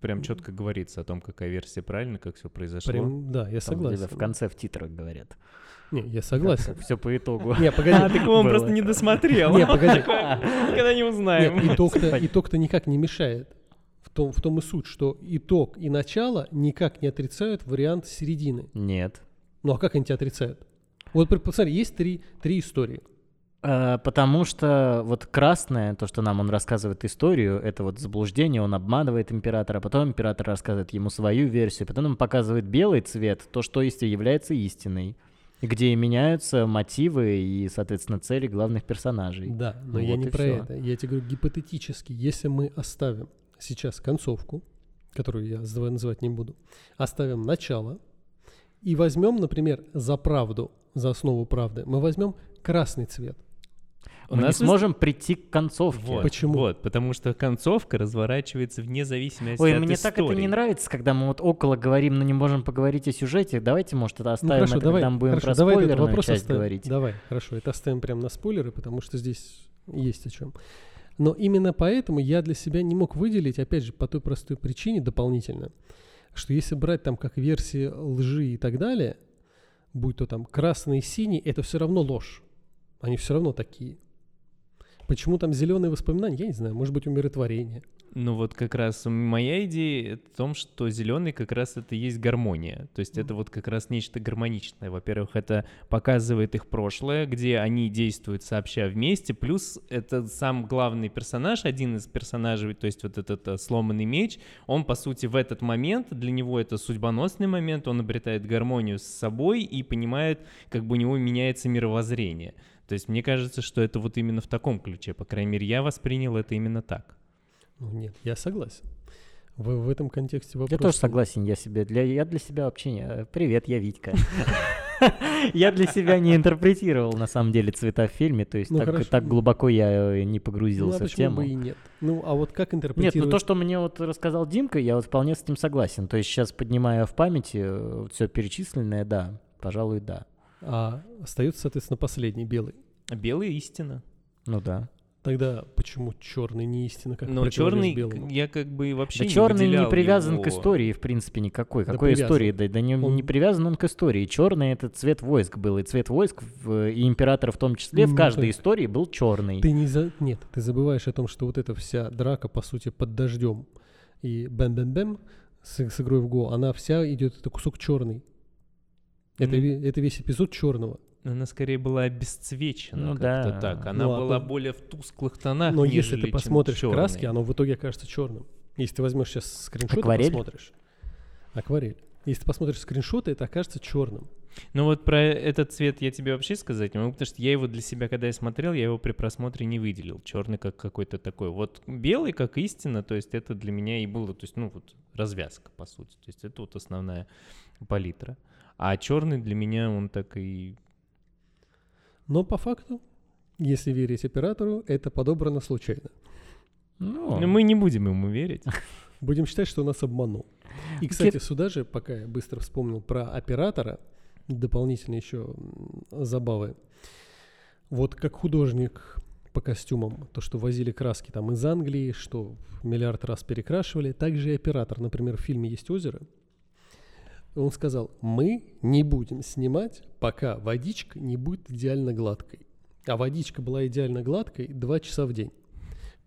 прям четко говорится о том, какая версия правильная, как все произошло. Прям, да, я Там согласен. в конце в титрах говорят. Не, я согласен. Все по итогу. Не, А, погоди. так он Было. просто не досмотрел. Не, погоди. Никогда не узнаем. Итог-то, никак не мешает. В том, в том и суть, что итог и начало никак не отрицают вариант середины. Нет. Ну а как они тебя отрицают? Вот посмотри, есть три, три истории. Э, Потому что вот красное, то, что нам он рассказывает историю, это вот заблуждение, он обманывает императора, а потом император рассказывает ему свою версию, потом он показывает белый цвет, то, что является истиной, где меняются мотивы и, соответственно, цели главных персонажей. Да, но Ну я вот не про всё. это. Я тебе говорю гипотетически, если мы оставим сейчас концовку, которую я называть не буду, оставим начало и возьмем, например, за правду, за основу правды, мы возьмем красный цвет. У Мы не нас сможем прийти к концовке. Вот, Почему? Вот, потому что концовка разворачивается вне зависимости Ой, от мне так это истории. не нравится, когда мы вот около говорим, но не можем поговорить о сюжете. Давайте, может, это оставим, ну хорошо, это, давай, когда мы будем хорошо, про давай спойлерную вопрос часть оставим. говорить. Давай, хорошо, это оставим прямо на спойлеры, потому что здесь есть о чем. Но именно поэтому я для себя не мог выделить, опять же, по той простой причине дополнительно, что если брать там как версии лжи и так далее, будь то там красный и синий, это все равно ложь. Они все равно такие. Почему там зеленые воспоминания, я не знаю, может быть умиротворение. Ну вот как раз моя идея в том, что зеленый как раз это и есть гармония. То есть это вот как раз нечто гармоничное. Во-первых, это показывает их прошлое, где они действуют сообща вместе. Плюс это сам главный персонаж, один из персонажей, то есть вот этот э, сломанный меч, он по сути в этот момент, для него это судьбоносный момент, он обретает гармонию с собой и понимает, как бы у него меняется мировоззрение. То есть мне кажется, что это вот именно в таком ключе. По крайней мере, я воспринял это именно так. Ну нет, я согласен. В, в этом контексте вопрос. Я тоже согласен, я себе для я для себя вообще не. э, Привет, я Витька. Я для себя не интерпретировал на самом деле цвета в фильме, то есть Ну, так, так глубоко я э, не Ну, а погрузился в почему тему. бы и нет? Ну, а вот как Нет, интерпретировать? ну то, что мне вот рассказал Димка, я вот вполне с этим согласен. То есть сейчас, поднимая в памяти все перечисленное, да, пожалуй, да. А остается, соответственно, последний белый. Белая истина. Ну да. Тогда почему черный не истина, как Но противовес черный, белому? я как бы вообще Да не черный не привязан к его. истории, в принципе, никакой. Да Какой привязан. истории? Да, да не, Он- не привязан он к истории. Черный это цвет войск был. И цвет войск, в- и императора в том числе, в Ну, каждой ты- истории был черный. Ты не за... Нет, ты забываешь о том, что вот эта вся драка, по сути, под дождем и бэм-бэм-бэм с, с игрой в Го, она вся идет, это кусок черный. Это, ве- это весь эпизод черного. Она скорее была обесцвечена Ну как-то да. так. Она Ну, а была то- более в тусклых тонах, Но если ты посмотришь чёрный. краски, оно в итоге окажется черным. Если ты возьмешь сейчас скриншоты, Акварель? посмотришь. Акварель. Если ты посмотришь скриншоты, это окажется черным. Ну вот про этот цвет я тебе вообще сказать не могу, потому что я его для себя, когда я смотрел, я его при просмотре не выделил. Черный как какой-то такой. Вот белый как истина, то есть это для меня и было, то есть, ну вот развязка, по сути. То есть это вот основная палитра. А черный для меня он так и... Но по факту, если верить оператору, это подобрано случайно. Ну, Ну, мы не будем ему верить. Будем считать, что нас обманул. И, кстати, сюда же, пока я быстро вспомнил про оператора, дополнительные еще забавы. Вот как художник по костюмам, то, что возили краски там из Англии, что миллиард раз перекрашивали, также и оператор. Например, в фильме есть озеро. Он сказал, мы не будем снимать, пока водичка не будет идеально гладкой. А водичка была идеально гладкой 2 часа в день.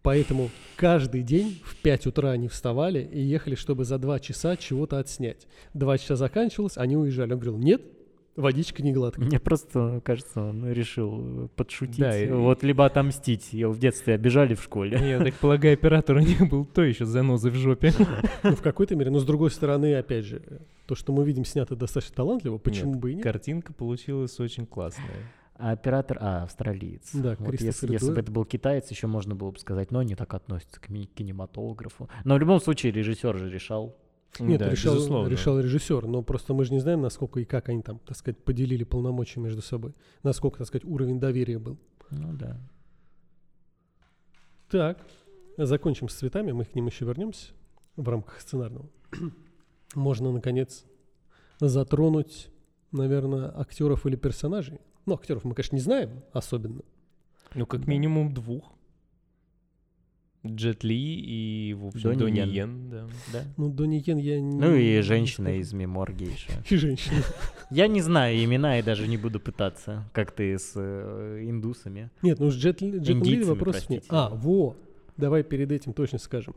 Поэтому каждый день в 5 утра они вставали и ехали, чтобы за 2 часа чего-то отснять. Два часа заканчивалось, они уезжали. Он говорил, нет, водичка не гладкая. Мне просто кажется, он решил э, подшутить. Да, и- Вот либо отомстить. Его в детстве обижали в школе. Я так полагаю, оператор у них был то еще занозы в жопе. Ну, в какой-то мере. Но с другой стороны, опять же, то, что мы видим, снято достаточно талантливо, почему Нет, бы и нет? Картинка получилась очень классная. А оператор, а, австралиец. Да, вот если, если бы это был китаец, еще можно было бы сказать, но они так относятся к кинематографу. Но в любом случае режиссер же решал. Нет, Да, решал, безусловно. решал режиссер, но просто мы же не знаем, насколько и как они там, так сказать, поделили полномочия между собой. Насколько, так сказать, уровень доверия был. Ну да. Так, закончим с цветами, мы к ним еще вернемся в рамках сценарного. Можно, наконец, затронуть, наверное, актеров или персонажей. Ну, актеров мы, конечно, не знаем особенно. Ну, как минимум двух. Джет Ли и, в общем, Донни Донни Йен. Йен, да. да. Ну, Донни Йен я не... Ну и женщина из Мемор Гейша. И женщина. Я не знаю имена и даже не буду пытаться, как ты с э, индусами. Нет, ну с Джет, Ли- вопросов нет. А, во, давай перед этим точно скажем.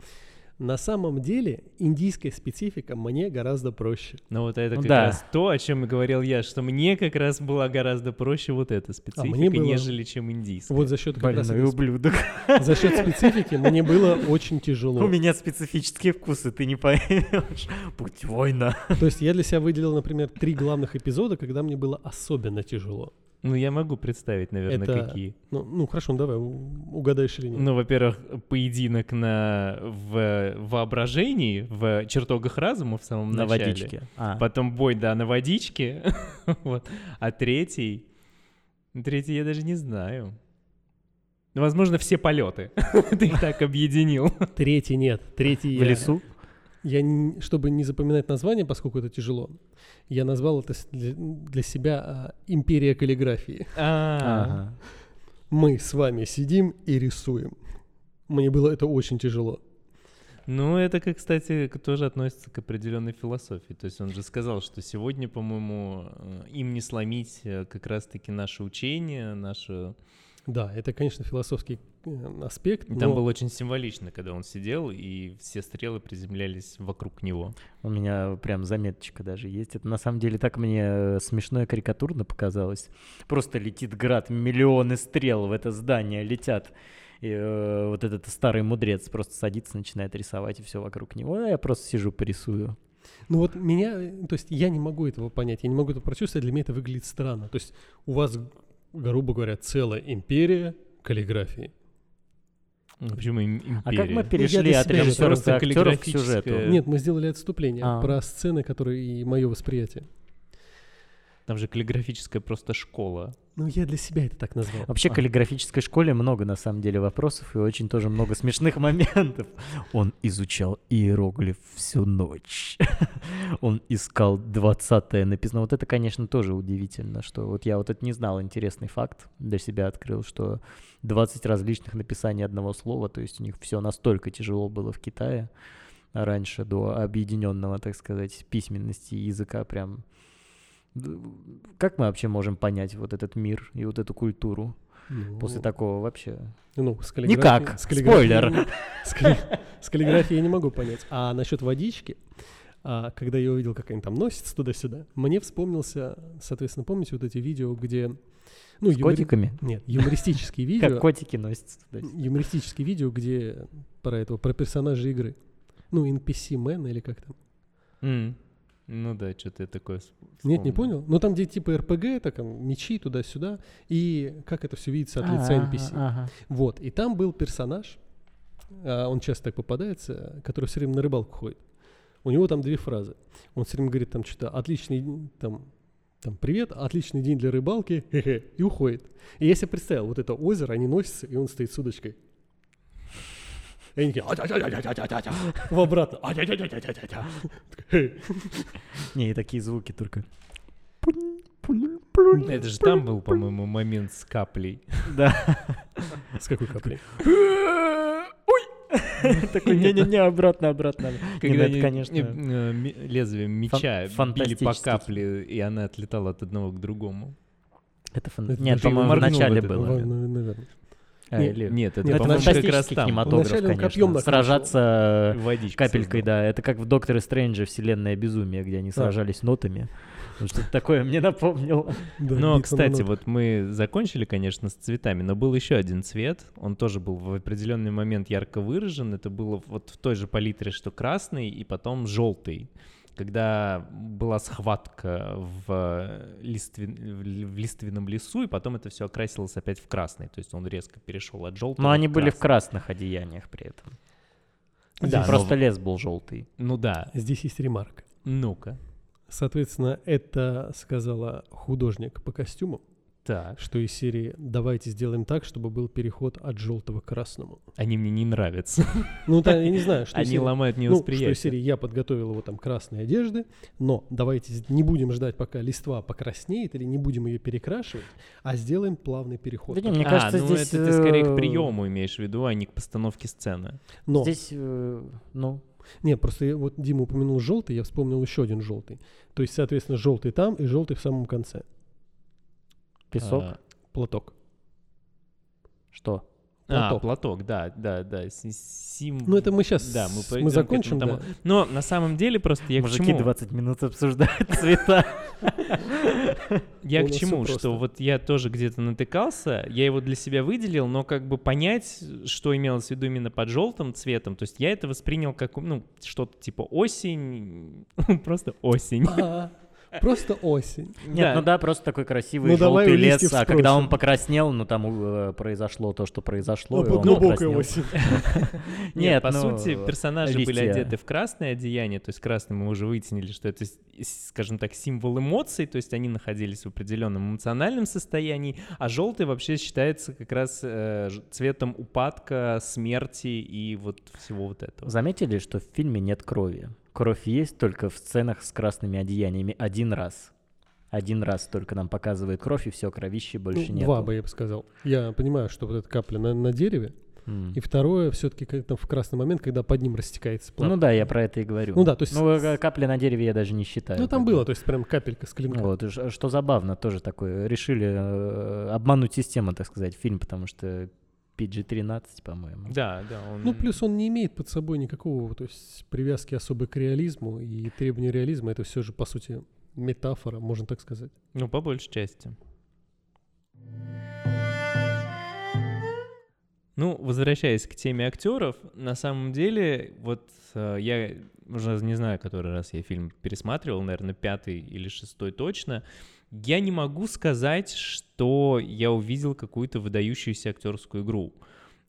На самом деле индийская специфика мне гораздо проще. Ну вот это Ну как да. раз то, о чем говорил я, что мне как раз была гораздо проще вот эта специфика, А мне было- нежели чем индийская. Вот за счет как раз Больной этой ублюдок. за счет специфики мне было очень тяжело. У меня специфические вкусы, ты не поймешь. Путь воина. То есть я для себя выделил, например, три главных эпизода, когда мне было особенно тяжело. Ну, я могу представить, наверное, Это- какие. Ну, ну хорошо, ну давай, угадаешь или нет. Ну, во-первых, поединок на в воображении, в чертогах разума в самом На начале. водичке. А. Потом бой, да, на водичке. вот. А третий... Третий я даже не знаю. Возможно, все полеты. Ты их так объединил. Третий нет. Третий В я- лесу? Я, чтобы не запоминать название, поскольку это тяжело, я назвал это для, себя а, «Империя каллиграфии». А, Ага. Мы с вами сидим и рисуем. Мне было это очень тяжело. Ну, это, как, кстати, тоже относится к определенной философии. То есть он же сказал, что сегодня, по-моему, э, им не сломить э, как раз-таки наше учение, наше... Да, это, конечно, философский э, аспект. И там но было очень символично, когда он сидел, и все стрелы приземлялись вокруг него. У меня прям заметочка даже есть. Это на самом деле так мне э, смешно и карикатурно показалось. Просто летит град, миллионы стрел в это здание летят. И э, вот этот старый мудрец просто садится, начинает рисовать, и все вокруг него. А я просто сижу, порисую. Ну вот меня, э, то есть я не могу этого понять, я не могу это прочувствовать, для меня это выглядит странно. То есть у вас, грубо говоря, целая империя каллиграфии. Ну, Почему им- империя? А как мы я перешли от актеров к сюжету? Нет, мы сделали отступление А. про сцены, которые и мое восприятие. Там же каллиграфическая просто школа. Ну я для себя это так назвал. Вообще, А. в каллиграфической школе много, на самом деле, вопросов и очень тоже много смешных моментов. Он изучал иероглиф всю ночь. Он искал 20 написано. Вот это, конечно, тоже удивительно, что вот я вот это не знал, интересный факт для себя открыл, что 20 различных написаний одного слова, то есть у них все настолько тяжело было в Китае раньше, до объединенного, так сказать, письменности и языка прям... Как мы вообще можем понять вот этот мир и вот эту культуру? Ну, После такого вообще. Ну, с Никак. с Спойлер. С, калли- с каллиграфией я не могу понять. А насчет водички, а, когда я увидел, как они там носятся туда-сюда, мне вспомнился, соответственно, помните вот эти видео, где... Ну, С юмори- котиками. Нет, юмористические Как видео. котики носятся. туда. Юмористические видео, где про этого, про персонажа игры. Ну, NPC Man или как там. Ну да, что-то я такое с- Нет, не вспомнил. понял? Ну, там, где типа РПГ, так, там, мечи туда-сюда, и как это все видится от лица NPC. ага. Вот, и там был персонаж, а, он часто так попадается, который все время на рыбалку ходит. У него там две фразы. Он все время говорит там что-то «отличный, день», там, там «привет, отличный день для рыбалки», и уходит. И я себе представил, вот это озеро, они носятся, и он стоит с удочкой. И они такие в обратно. Не, и такие звуки только. Это же там был, по-моему, момент с каплей. Да. С какой каплей? Такой, не-не-не, обратно, обратно. Ну Когда это, они, конечно, э, э, лезвием меча били по капле, и она отлетала от одного к другому. Это фан- Нет, по-моему, в начале было. наверное. А, Нет, или- Нет, это, Нет, Это по-моему, как раз фантастический там. кинематограф, Вначале он копьем конечно. Сражаться Водичку капелькой, создал. да. Это как в Докторе Стрэнджа «Вселенная безумия», где они сражались нотами. Вот Что-то такое мне напомнило. Да, Но, кстати, вот мы закончили, конечно, с цветами, но был еще один цвет. Он тоже был в определенный момент ярко выражен. Это было вот в той же палитре, что красный, и потом желтый. Когда была схватка в, листвен- в ли- в лиственном лесу, и потом это все окрасилось опять в красный. То есть он резко перешел от желтого Но они в были в красных одеяниях при этом. Да, но- Просто лес был желтый. Ну да, Здесь есть ремарка. ну-ка. Соответственно, это сказала художник по костюму, Так, что из серии «давайте сделаем так, чтобы был переход от желтого к красному». они мне не нравятся. Ну, да, я не знаю, что Они серии- ломают мне ну, что из восприятие. серии я подготовил его там красной одежды, но давайте не будем ждать, пока листва покраснеет, или не будем ее перекрашивать, а сделаем плавный переход. Да не, мне а, кажется, ну здесь... это ты скорее э, к приему имеешь в виду, а не к постановке сцены. Но, Здесь, э, ну, нет, просто я- вот Дима упомянул желтый, я вспомнил еще один желтый. То есть, соответственно, желтый там и желтый в самом конце. Песок. А, Платок. Что? А, Платок. платок, да, да, да. си- Сим... Ну, это мы сейчас Да, мы, мы к закончим, да. Но на самом деле просто я к Мужики чему? 20 минут обсуждают цвета. Я к чему? Что вот я тоже где-то натыкался, я его для себя выделил, но как бы понять, что имелось в виду именно под желтым цветом, то есть я это воспринял как, ну, что-то типа осень, просто осень. Просто осень. Нет, ну да, просто такой красивый Ну, давай желтый у лес, а когда он покраснел, ну там э, произошло то, что произошло. и Ну, он глубокая осень. Нет, по ну, сути, персонажи были одеты в красное одеяние, то есть красный мы уже выяснили, что это, скажем так, символ эмоций, то есть они находились в определенном эмоциональном состоянии, а желтый вообще считается как раз э, цветом упадка, смерти и вот всего вот этого. Заметили, что в фильме нет крови? Кровь есть только в сценах с красными одеяниями один раз. Один раз только нам показывает кровь, и все, кровищи больше Ну, нет. Два бы я бы сказал. Я понимаю, что вот эта капля на, на дереве. И второе, все-таки как-то в красный момент, когда под ним растекается плат. Ну да, я про это и говорю. Ну да, то есть- Ну, э, капли на дереве я даже не считаю. Ну, там было, то есть прям капелька с клинка. Вот, что забавно, тоже такое. Решили э, обмануть систему, так сказать, фильм, потому что PG-13, по-моему. Да, да. Он... Ну, плюс он не имеет под собой никакого, то есть привязки особой к реализму, и требования реализма — это все же, по сути, метафора, можно так сказать. Ну, по большей части. Ну, возвращаясь к теме актеров, на самом деле, вот э, я уже не знаю, который раз я фильм пересматривал, наверное, пятый или шестой точно. Я не могу сказать, что я увидел какую-то выдающуюся актерскую игру.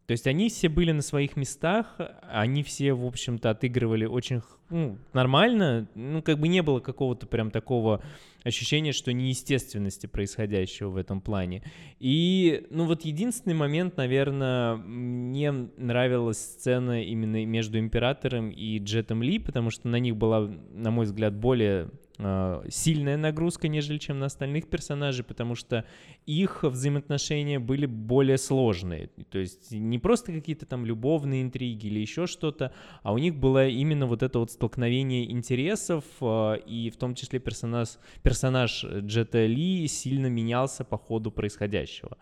То есть они все были на своих местах, они все, в общем-то, отыгрывали очень ну, нормально, ну, как бы не было какого-то прям такого ощущения, что неестественности происходящего в этом плане. И, ну, вот единственный момент, наверное, мне нравилась сцена именно между Императором и Джетом Ли, потому что на них была, на мой взгляд, более э, сильная нагрузка, нежели чем на остальных персонажей, потому что их взаимоотношения были более сложные. То есть не просто какие-то там любовные интриги или еще что-то, а у них было именно вот это вот столкновение интересов, э, и в том числе персонаж, персонаж Джета Ли сильно менялся по ходу происходящего.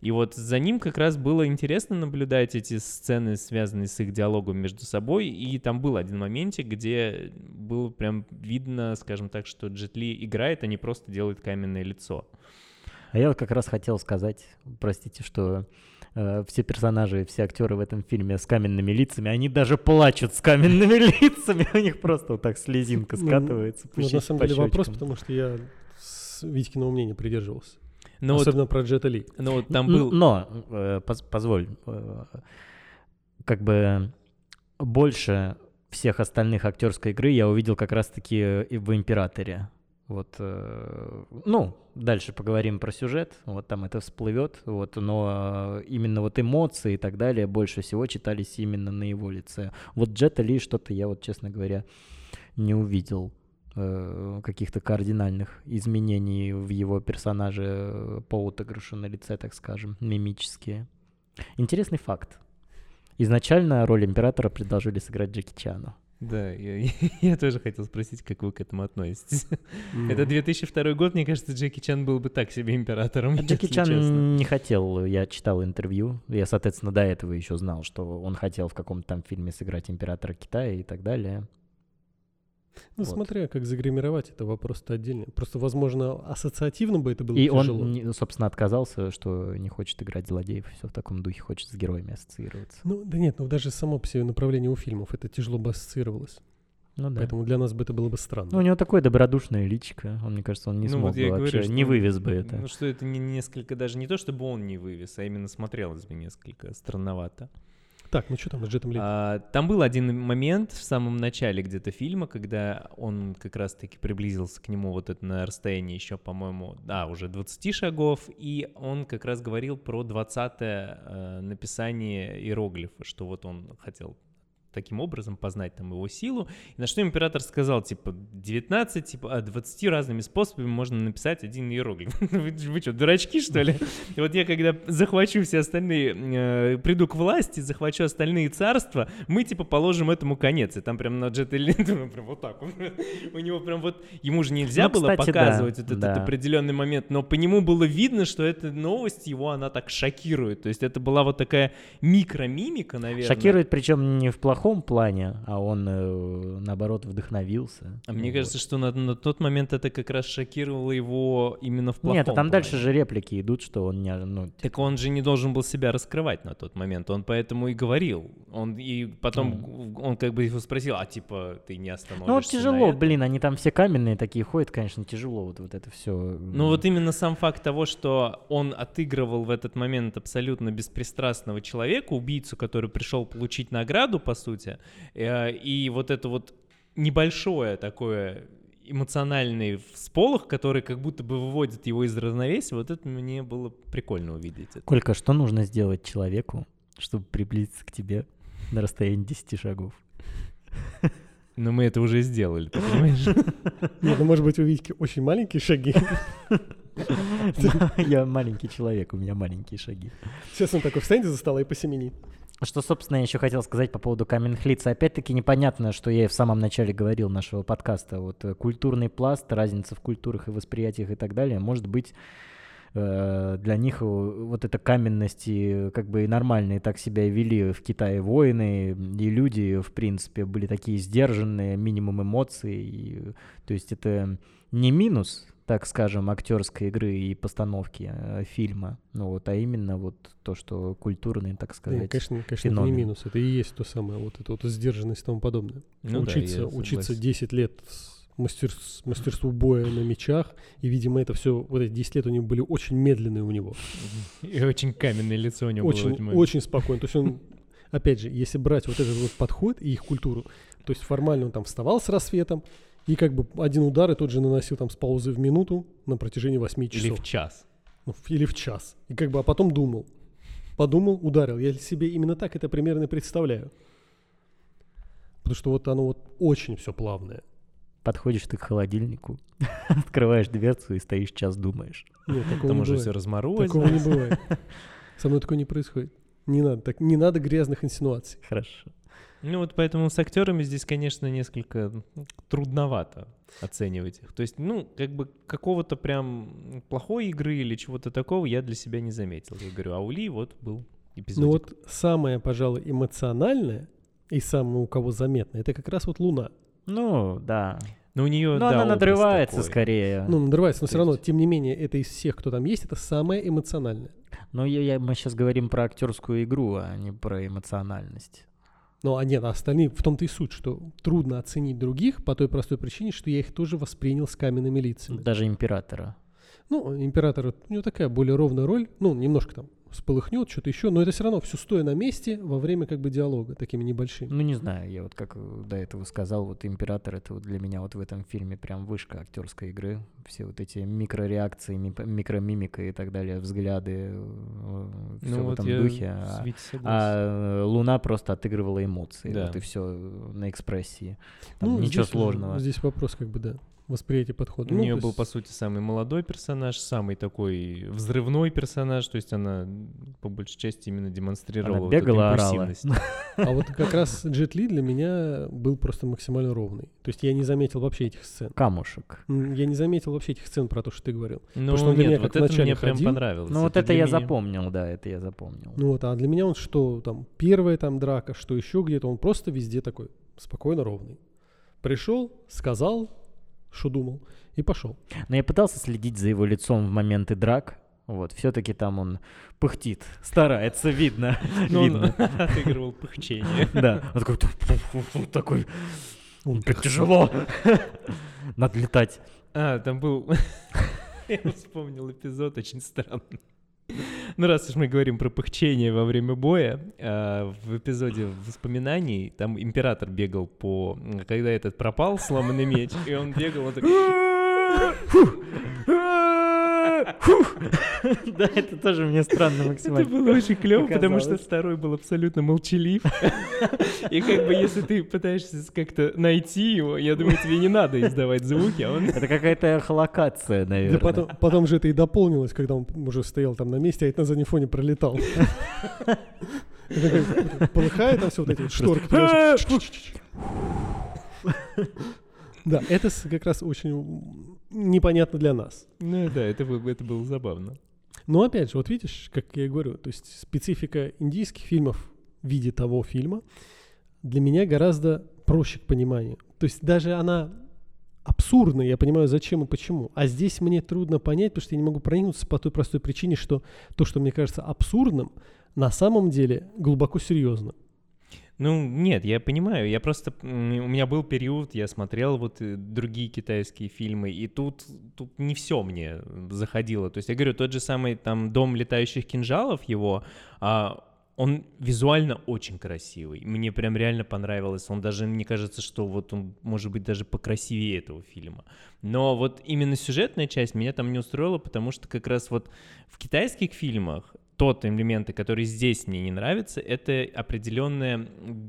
И вот за ним как раз было интересно наблюдать эти сцены, связанные с их диалогом между собой. И там был один моментик, где было прям видно, скажем так, что Джет Ли играет, а не просто делает каменное лицо. А я вот как раз хотел сказать, простите, что э, все персонажи, все актеры в этом фильме с каменными лицами, они даже плачут с каменными лицами, у них просто вот так слезинка Ну, скатывается Ну, на самом деле вопрос, потому что я с Витькиного мнения придерживался. Но вот, Особенно про Джета Ли. но вот там был... Но, э, поз- позволь, э, как бы больше всех остальных актерской игры я увидел как раз-таки и в «Императоре». Вот, э, ну, дальше поговорим про сюжет, вот там это всплывет, вот, но э, именно вот эмоции и так далее больше всего читались именно на его лице. Вот Джета Ли что-то я вот, честно говоря, не увидел э, каких-то кардинальных изменений в его персонаже э, по отыгрышу на лице, так скажем, мимические. Интересный факт. Изначально роль императора предложили сыграть Джеки Чану. Да, я, я тоже хотел спросить, как вы к этому относитесь. Ну, Это 2002 год, мне кажется, Джеки Чан был бы так себе императором, А Джеки Чан честно. не хотел, я читал интервью, я, соответственно, до этого еще знал, что он хотел в каком-то там фильме сыграть императора Китая и так далее. Ну, Вот. смотря как загримировать, это вопрос-то отдельный. Просто, возможно, ассоциативно бы это было И тяжело. он, не- собственно, отказался, что не хочет играть злодеев, все в таком духе, хочет с героями ассоциироваться. Ну, да нет, ну даже само по себе направление у фильмов, это тяжело бы ассоциировалось. Ну да. Поэтому для нас бы это было бы странно. Ну, у него такое добродушное личико, он, мне кажется, он не Ну, смог вот бы вообще, говорю, что не вывез бы это. Ну, что это не несколько, даже не то, чтобы он не вывез, а именно смотрелось бы несколько странновато. Так, ну что там с Джетом Ли? А, там был один момент в самом начале где-то фильма, когда он как раз-таки приблизился к нему вот это на расстоянии еще, по-моему, да, уже 20 шагов, и он как раз говорил про 20 написание иероглифа, что вот он хотел таким образом познать там его силу. И на что император сказал, типа, 19, типа, а 20 разными способами можно написать один иероглиф. вы, вы что, дурачки, что ли? И вот я, когда захвачу все остальные, э, приду к власти, захвачу остальные царства, мы, типа, положим этому конец. И там прям на Джет прям вот так. У него прям вот, ему же нельзя Ну, было кстати, показывать да, этот да. определенный момент, но по нему было видно, что эта новость его, она так шокирует. То есть это была вот такая микромимика, наверное. Шокирует, причем не в плохом плане, а он, э, наоборот, вдохновился. А мне Вот. кажется, что на, на тот момент это как раз шокировало его именно в плохом Нет, а там плане. дальше же реплики идут, что он не... Ну, Так он же не должен был себя раскрывать на тот момент, он поэтому и говорил. Он и потом он как бы его спросил, а типа ты не остановишься ну вот тяжело, этом?» блин, они там все каменные такие ходят, конечно, тяжело вот, вот это все. Ну вот именно сам факт того, что он отыгрывал в этот момент абсолютно беспристрастного человека, убийцу, который пришел получить награду, по сути, э, и вот это вот небольшое такое эмоциональный всполох, который как будто бы выводит его из равновесия, вот это мне было прикольно увидеть. Это. Колька, что нужно сделать человеку, чтобы приблизиться к тебе на расстоянии 10 шагов? Но мы это уже сделали, понимаешь? Нет, ну, может быть, у Витьки очень маленькие шаги. Я маленький человек, у меня маленькие шаги. Сейчас он такой встанет из-за стола и посеменит. Что, собственно, я еще хотел сказать по поводу каменных лиц. Опять-таки непонятно, что я и в самом начале говорил нашего подкаста. Вот э, культурный пласт, разница в культурах и восприятиях и так далее, может быть, э, для них вот эта каменность и как бы и нормальные так себя вели в Китае воины, и люди, в принципе, были такие сдержанные, минимум эмоций. и, то есть это не минус, так скажем, актерской игры и постановки э, фильма, ну вот, а именно вот то, что культурный, так сказать. конечно, конечно, это не феномен. минус. Это и есть то самое, вот это вот сдержанность и тому подобное. Ну да, учиться, я учиться согласен. 10 лет с мастер- с мастерству боя на мечах, и, видимо, это все, вот эти 10 лет у него были очень медленные у него. И очень каменное лицо у него было Очень, момент. очень спокойно. То есть он, опять же, если брать вот этот вот подход и их культуру, то есть формально он там вставал с рассветом, и как бы один удар и тот же наносил там с паузы в минуту на протяжении 8 Или часов. в час. Ну, в- или в час. И как бы, а потом думал. Подумал, ударил. Я себе именно так это примерно представляю. Потому что вот оно вот очень все плавное. Подходишь ты к холодильнику, открываешь дверцу и стоишь час думаешь. Нет, такого Там не уже бывает. все разморозилось. Такого не бывает. Со мной такое не происходит. Не надо, так, не надо грязных инсинуаций. Хорошо. Ну вот поэтому с актерами здесь, конечно, несколько ну, трудновато оценивать их. То есть, ну, как бы какого-то прям плохой игры или чего-то такого я для себя не заметил. Я говорю, а у Ли вот был эпизодик. Ну вот самое, пожалуй, эмоциональное и самое у кого заметно, это как раз вот Луна. Ну, да. Но у нее, Но да, она надрывается такой. скорее. Ну, надрывается, но То все равно, есть- тем не менее, это из всех, кто там есть, это самое эмоциональное. Но я, я- мы сейчас говорим про актерскую игру, а не про эмоциональность. Ну, а нет, а остальные, в том-то и суть, что трудно оценить других по той простой причине, что я их тоже воспринял с каменными лицами. Даже императора. Ну, император, у него такая более ровная роль, ну, немножко там сполыхнет, что-то еще, но это все равно все стоя на месте во время как бы диалога, такими небольшими. Ну, не знаю, я вот как э, до этого сказал, вот император это вот для меня вот в этом фильме прям вышка актерской игры. Все вот эти микрореакции, микромимика и так далее, взгляды, все Ну в вот этом я духе. А, а, э, Луна просто отыгрывала эмоции, Да. вот и все на экспрессии. Там Ну, ничего здесь, сложного. Здесь вопрос как бы, да, восприятие подхода. У Ну, нее был, есть- по сути, самый молодой персонаж, самый такой взрывной персонаж, то есть она, по большей части, именно демонстрировала Она вот эту бегала, орала. импульсивность. А вот как раз Джет Ли для меня был просто максимально ровный. То есть я не заметил вообще этих сцен. Камушек. Я не заметил вообще этих сцен про то, что ты говорил. Ну, что он для нет, меня вот как это мне прям ходил. понравилось. Ну, вот это для я меня- запомнил, да, это я запомнил. Ну вот, а для меня он что там, первая там драка, что еще где-то, он просто везде такой спокойно ровный. Пришел, сказал, что думал, и пошел. Но я пытался следить за его лицом в моменты драк. Вот, все-таки там он пыхтит, старается, видно. Ну, он видно. отыгрывал пыхчение. Да, он такой, такой, Он как тяжело. Надо летать. А, там был... Я вспомнил эпизод очень странный. Ну, раз уж мы говорим про пыхчение во время боя, а, в эпизоде воспоминаний там император бегал по... Когда этот пропал, сломанный меч, и он бегал, он такой... Да, это тоже мне странно Это максимально. было очень клево, потому что второй был абсолютно молчалив. И как бы если ты пытаешься как-то найти его, я думаю, тебе не надо издавать звуки, а он... Это какая-то эхолокация, Да наверное. потом, потом же это и дополнилось, когда он уже стоял там на месте, а это на заднем фоне пролетал. Это как Полыхает там все вот эти вот шторки. Да, это как раз очень непонятно для нас. Ну да, это, это было забавно. Но опять же, вот видишь, как я и говорю, то есть специфика индийских фильмов в виде того фильма для меня гораздо проще к пониманию. То есть даже она абсурдна, я понимаю, зачем и почему. А здесь мне трудно понять, потому что я не могу проникнуться по той простой причине, что то, что мне кажется абсурдным, на самом деле глубоко серьезно. Ну, нет, я понимаю, я просто... У меня был период, я смотрел вот э, другие китайские фильмы, и тут, тут не все мне заходило. То есть я говорю, тот же самый там «Дом летающих кинжалов» его, а, он визуально очень красивый. Мне прям реально понравилось. Он даже, мне кажется, что вот он может быть даже покрасивее этого фильма. Но вот именно сюжетная часть меня там не устроила, потому что как раз вот в китайских фильмах тот элементы, который здесь мне не нравится, это определенная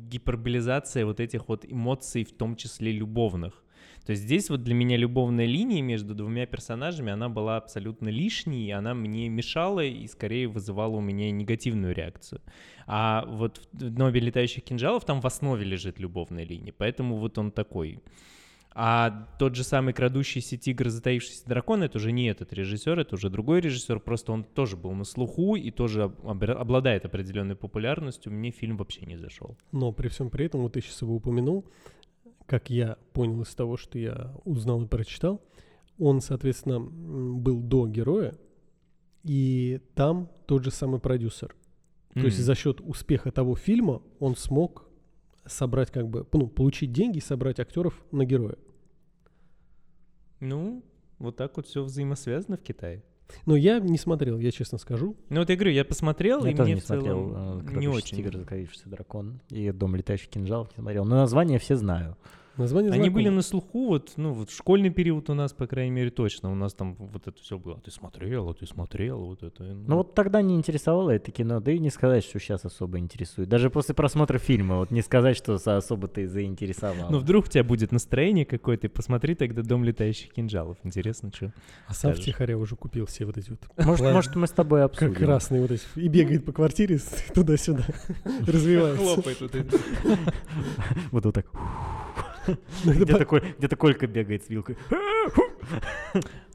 гиперболизация вот этих вот эмоций, в том числе любовных. То есть здесь вот для меня любовная линия между двумя персонажами, она была абсолютно лишней, и она мне мешала и скорее вызывала у меня негативную реакцию. А вот в «Нобе летающих кинжалов» там в основе лежит любовная линия, поэтому вот он такой. А тот же самый «Крадущийся тигр, затаившийся дракон» — это уже не этот режиссер, это уже другой режиссер, просто он тоже был на слуху и тоже обладает определенной популярностью. Мне фильм вообще не зашел. Но при всем при этом, вот ты сейчас его упомянул, как я понял из того, что я узнал и прочитал, он, соответственно, был до героя, и там тот же самый продюсер. То есть за счет успеха того фильма он смог собрать как бы, ну, получить деньги и собрать актеров на героя. Ну, вот так вот все взаимосвязано в Китае. Но я не смотрел, я честно скажу. Ну вот я говорю, я посмотрел, Я и тоже мне не в целом смотрел э, не «Крадущийся очень. тигр, закалившийся дракон» и «Дом летающих кинжалов» не смотрел. Но названия все знаю. Название Они были знакомо. на слуху, вот, ну, вот в школьный период у нас, по крайней мере, точно. У нас там вот это все было. Ты смотрел, а ты смотрел, вот это. Ну вот тогда не интересовало это кино, да и не сказать, что сейчас особо интересует. Даже после просмотра фильма, вот не сказать, что со- особо ты заинтересовал. Ну, вдруг у тебя будет настроение какое-то, и посмотри тогда «Дом летающих кинжалов». Интересно, что? А сам втихаря уже купил все вот эти вот может, может, мы с тобой обсудим. как красные вот эти. И бегает по квартире туда-сюда, развивается. Хлопает вот это. Вот, вот так. Ну, Где такой, где-то Колька бегает с вилкой.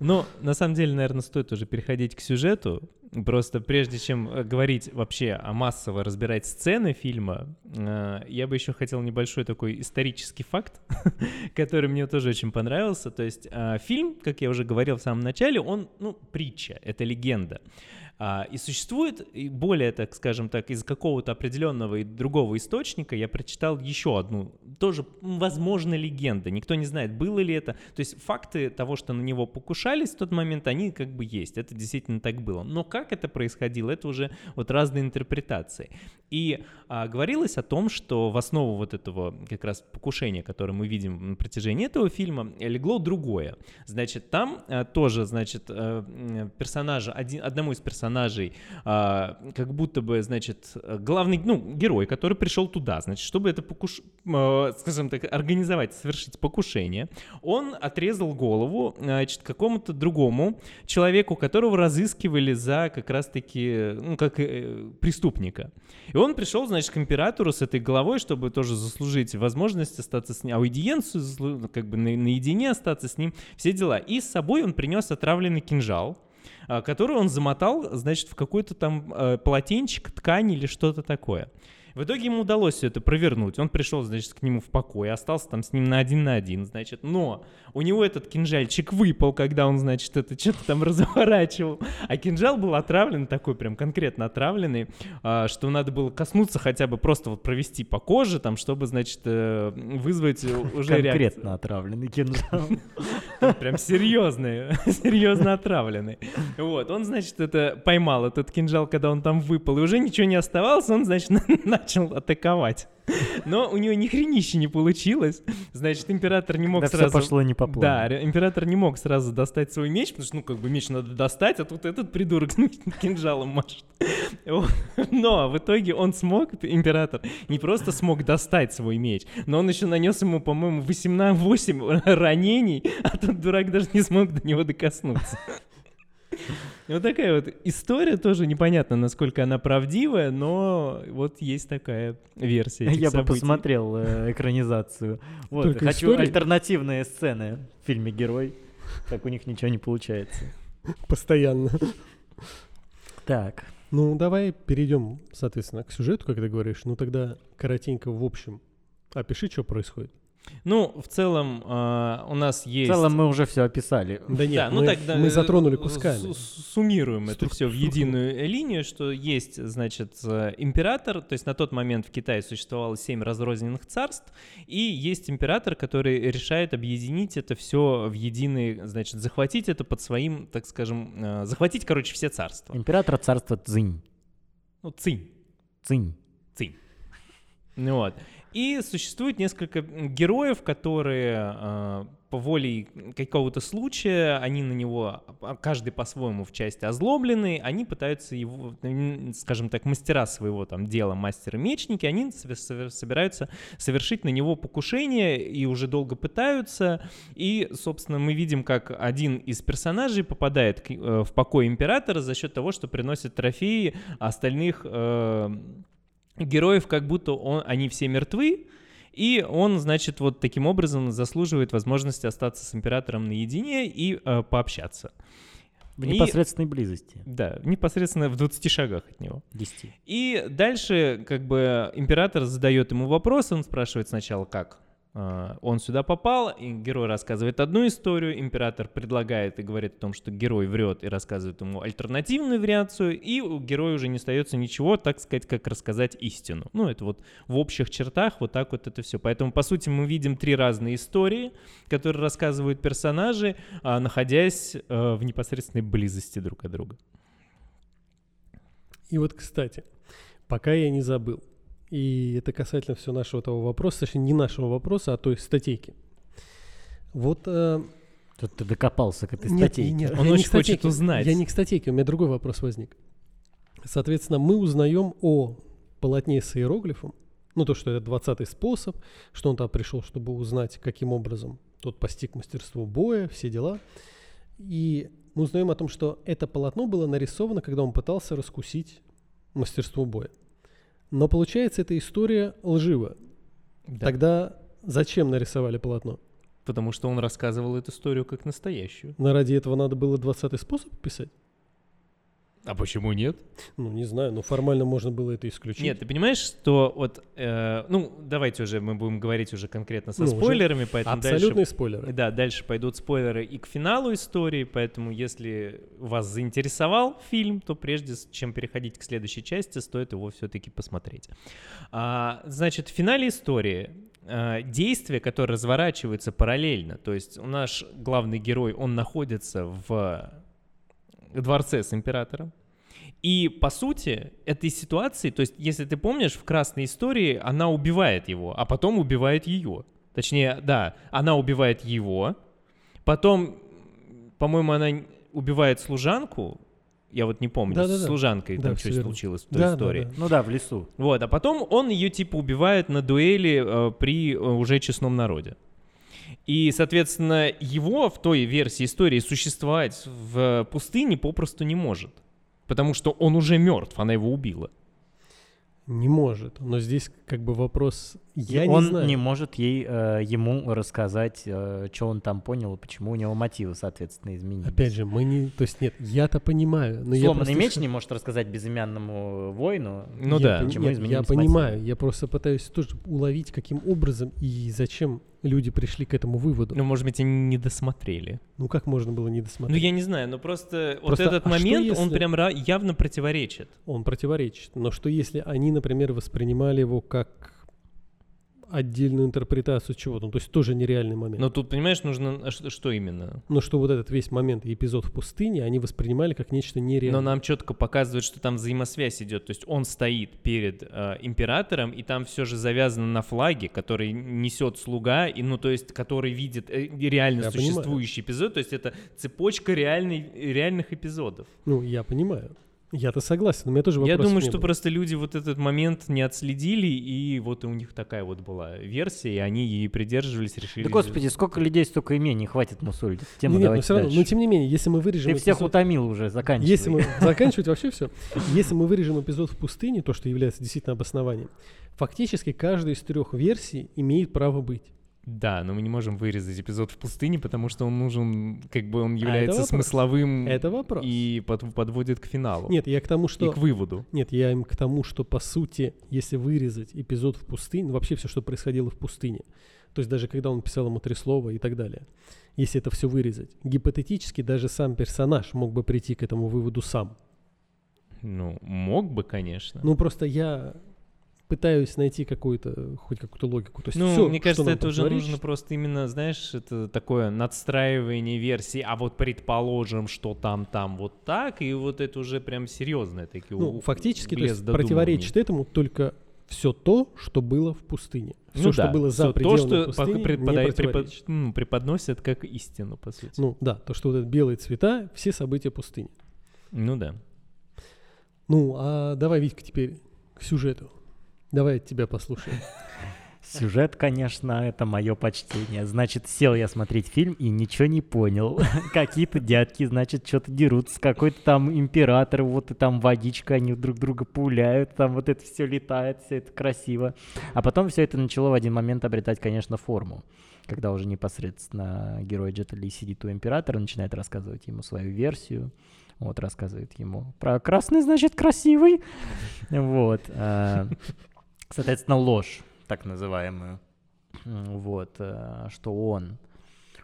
Но на самом деле, наверное, стоит уже переходить к сюжету. Просто прежде чем э, говорить вообще о массово разбирать сцены фильма, э, я бы еще хотел небольшой такой исторический факт, который мне тоже очень понравился. То есть э, фильм, как я уже говорил в самом начале, он, ну, притча, это легенда. А, И существует, более, так скажем так, из какого-то определенного и другого источника я прочитал еще одну, тоже, возможно, легенда. Никто не знает, было ли это. То есть факты того, что на него покушались в тот момент, они как бы есть. Это действительно так было. Но как это происходило, это уже вот разные интерпретации. И а, говорилось о том, что в основу вот этого как раз покушения, которое мы видим на протяжении этого фильма, легло другое. Значит, там а, тоже, значит, э, персонажа, один, одному из персонажей, а, как будто бы, значит, главный, ну, герой, который пришел туда, значит, чтобы это покуш... э, скажем так, организовать, совершить покушение, он отрезал голову, значит, какому-то другому человеку, которого разыскивали за как раз-таки, ну, как э, преступника. И он пришел, значит, к императору с этой головой, чтобы тоже заслужить возможность остаться с ним, аудиенцию, ну, как бы на- наедине остаться с ним, все дела. И с собой он принес отравленный кинжал, а, который он замотал, значит, в какой-то там э, полотенчик, ткань или что-то такое. В итоге ему удалось все это провернуть. Он пришел, значит, к нему в покой, остался там с ним на один на один, значит. Но у него этот кинжальчик выпал, когда он, значит, это что-то там разворачивал. А кинжал был отравлен, такой прям конкретно отравленный, а, что надо было коснуться хотя бы просто вот провести по коже, там, чтобы, значит, э, вызвать уже реакцию. Конкретно отравленный кинжал. Прям серьезный, серьезно отравленный. Вот, он, значит, это поймал этот кинжал, когда он там выпал, и уже ничего не оставалось, он, значит, начал атаковать. Но у него ни хренища не получилось. Значит, император не мог Да все сразу... пошло не по плану. Да, император не мог сразу достать свой меч, потому что, ну, как бы меч надо достать, а тут этот придурок кинжалом машет. Но в итоге он смог, император, не просто смог достать свой меч, но он еще нанес ему, по-моему, 18 8 ранений, а тот дурак даже не смог до него докоснуться. Вот такая вот история тоже непонятно, насколько она правдивая, но вот есть такая версия. этих Я бы событий. посмотрел э, экранизацию. Вот, Только хочу истории? альтернативные сцены в фильме «Герой». Так у них ничего не получается. Постоянно. Так, Ну, давай перейдем, соответственно, к сюжету, как ты говоришь. Ну, тогда коротенько, в общем, опиши, что происходит. Ну, в целом, а, у нас в есть... целом мы уже все описали. Да нет, Да, ну мы, тогда мы э, затронули с- кусками. с- Суммируем это Струк- все в единую линию, что есть, значит, э, император, то есть на тот момент в Китае существовало семь разрозненных царств, и есть император, который решает объединить это все в единый, значит, захватить это под своим, так скажем, э, захватить, короче, все царства. Император царства Цзинь. Ну, цинь. Цинь. Цинь. Ну Вот. И существует несколько героев, которые э, по воле какого-то случая, они на него, а, каждый по-своему в части озлоблены, они пытаются его, скажем так, мастера своего там дела, мастера-мечники, они сове- сове- собираются совершить на него покушение и уже долго пытаются. И, собственно, мы видим, как один из персонажей попадает э, в покой императора за счет того, что приносит трофеи остальных э, героев, как будто он, они все мертвы, и он, значит, вот таким образом заслуживает возможности остаться с императором наедине и э, пообщаться. В И- непосредственной близости. Да, непосредственно в 20 шагах от него. 10. И дальше, как бы, император задает ему вопрос, он спрашивает сначала, как он сюда попал, и герой рассказывает одну историю, император предлагает и говорит о том, что герой врет и рассказывает ему альтернативную вариацию, и у героя уже не остается ничего, так сказать, как рассказать истину. Ну, это вот в общих чертах вот так вот это все. Поэтому, по сути, мы видим три разные истории, которые рассказывают персонажи, а, находясь э, в непосредственной близости друг от друга. И вот, кстати, пока я не забыл, и это касательно все нашего того вопроса, точнее, не нашего вопроса, а той статейки. Вот... э, Тут ты докопался к этой нет, статейке. нет, Он не очень статейке, хочет узнать. Я не к статейке, у меня другой вопрос возник. Соответственно, мы узнаем о полотне с иероглифом, ну то, что это 20-й способ, что он там пришел, чтобы узнать, каким образом тот постиг мастерство боя, все дела. И мы узнаем о том, что это полотно было нарисовано, когда он пытался раскусить мастерство боя. Но получается, эта история лжива. Да. Тогда зачем нарисовали полотно? Потому что он рассказывал эту историю как настоящую. Но ради этого надо было 20-й способ писать? А почему нет? Ну, не знаю, но формально можно было это исключить. Нет, ты понимаешь, что вот, э, ну, давайте уже мы будем говорить уже конкретно со Ну, спойлерами, поэтому Абсолютные дальше... спойлеры. Да, дальше пойдут спойлеры и к финалу истории, поэтому если вас заинтересовал фильм, то прежде чем переходить к следующей части, стоит его все-таки посмотреть. А, значит, в финале истории а, действие, которое разворачивается параллельно, то есть наш главный герой, он находится в дворце с императором, и, по сути, этой ситуации, то есть, если ты помнишь, в красной истории она убивает его, а потом убивает ее. Точнее, да, она убивает его, потом, по-моему, она убивает служанку, я вот не помню, Да-да-да. с служанкой Да, там что верно. случилось в той Да, да, истории. да. Ну да, в лесу. Вот, а потом он ее типа убивает на дуэли э, при э, уже честном народе. И, соответственно, его в той версии истории существовать в пустыне попросту не может. Потому что он уже мертв, она его убила. Не может. Но здесь как бы вопрос... Я И не он знаю. не может ей, э, ему рассказать, что он там понял, и почему у него мотивы, соответственно, изменились. Опять же, мы не... То есть нет, я-то понимаю. Но я Сломанный просто меч не может рассказать безымянному воину. Ну я да. Почему нет, изменились я мотивы. понимаю. Я просто пытаюсь тоже уловить, каким образом и зачем люди пришли к этому выводу. Ну, может быть, они не досмотрели. Ну как можно было не Ну, досмотреть? я не знаю, но просто, Просто, вот этот а момент, он если- прям ра- явно противоречит. Он противоречит. Но что если они, например, воспринимали его как отдельную интерпретацию чего-то, ну, то есть тоже нереальный момент. Но тут, понимаешь, нужно... а Что, именно? Но что вот этот весь момент и эпизод в пустыне, они воспринимали как нечто нереальное. Но нам четко показывают, что там взаимосвязь идет. То есть он стоит перед э, императором, и там все же завязано на флаге, который несет слуга, и, ну, то есть, который видит э, реально Я существующий эпизод. То есть это цепочка реальной, реальных эпизодов. Ну, я понимаю. Я-то согласен, но у меня тоже Я вопросов думаю, что было. просто люди вот этот момент не отследили, и вот у них такая вот была версия, и они ей придерживались, решили... Да господи, сколько людей, столько имений, хватит мусолить. Тему Не, нет, но давайте все равно, дальше. но тем не менее, если мы вырежем Ты всех эпизод- утомил уже, заканчивай. Если мы заканчивать вообще все, если мы вырежем эпизод в пустыне, то, что является действительно обоснованием, фактически каждая из трех версий имеет право быть. Да, но мы не можем вырезать эпизод в пустыне, потому что он нужен, как бы он А, это является вопрос. смысловым Это вопрос. и под- подводит к финалу. Нет, я к тому, и что... к выводу. Нет, я им к тому, что по сути, если вырезать эпизод в пустыне, вообще все, что происходило в пустыне, то есть даже когда он писал ему три слова и так далее, если это все вырезать, гипотетически даже сам персонаж мог бы прийти к этому выводу сам. Ну, мог бы, конечно. Ну просто я пытаюсь найти какую-то, хоть какую-то логику. То есть Ну, всё, мне кажется, это уже говорится, нужно просто именно, знаешь, это такое надстраивание версии, а вот предположим, что там, там вот так, и вот это уже прям серьезное такие Ну, у- фактически, то есть противоречит этому только все то, что было в пустыне. Все, Ну что да, было за пределами то, что пустыни, преподай- препод- ну, преподносят как истину, по сути. Ну да, то, что вот это белые цвета, все события пустыни. Ну да. Ну, а давай, Витька, теперь к сюжету. Давай тебя послушаем. Сюжет, конечно, это мое почтение. Значит, сел я смотреть фильм и ничего не понял. Какие-то дядки, значит, что-то дерутся. Какой-то там император, вот и там водичка, они друг друга пуляют, там вот это все летает, все это красиво. А потом все это начало в один момент обретать, конечно, форму. Когда уже непосредственно герой Джета сидит у императора, начинает рассказывать ему свою версию. Вот, рассказывает ему про красный, значит, красивый. Вот. Соответственно, ложь, так называемую. Вот, э, что он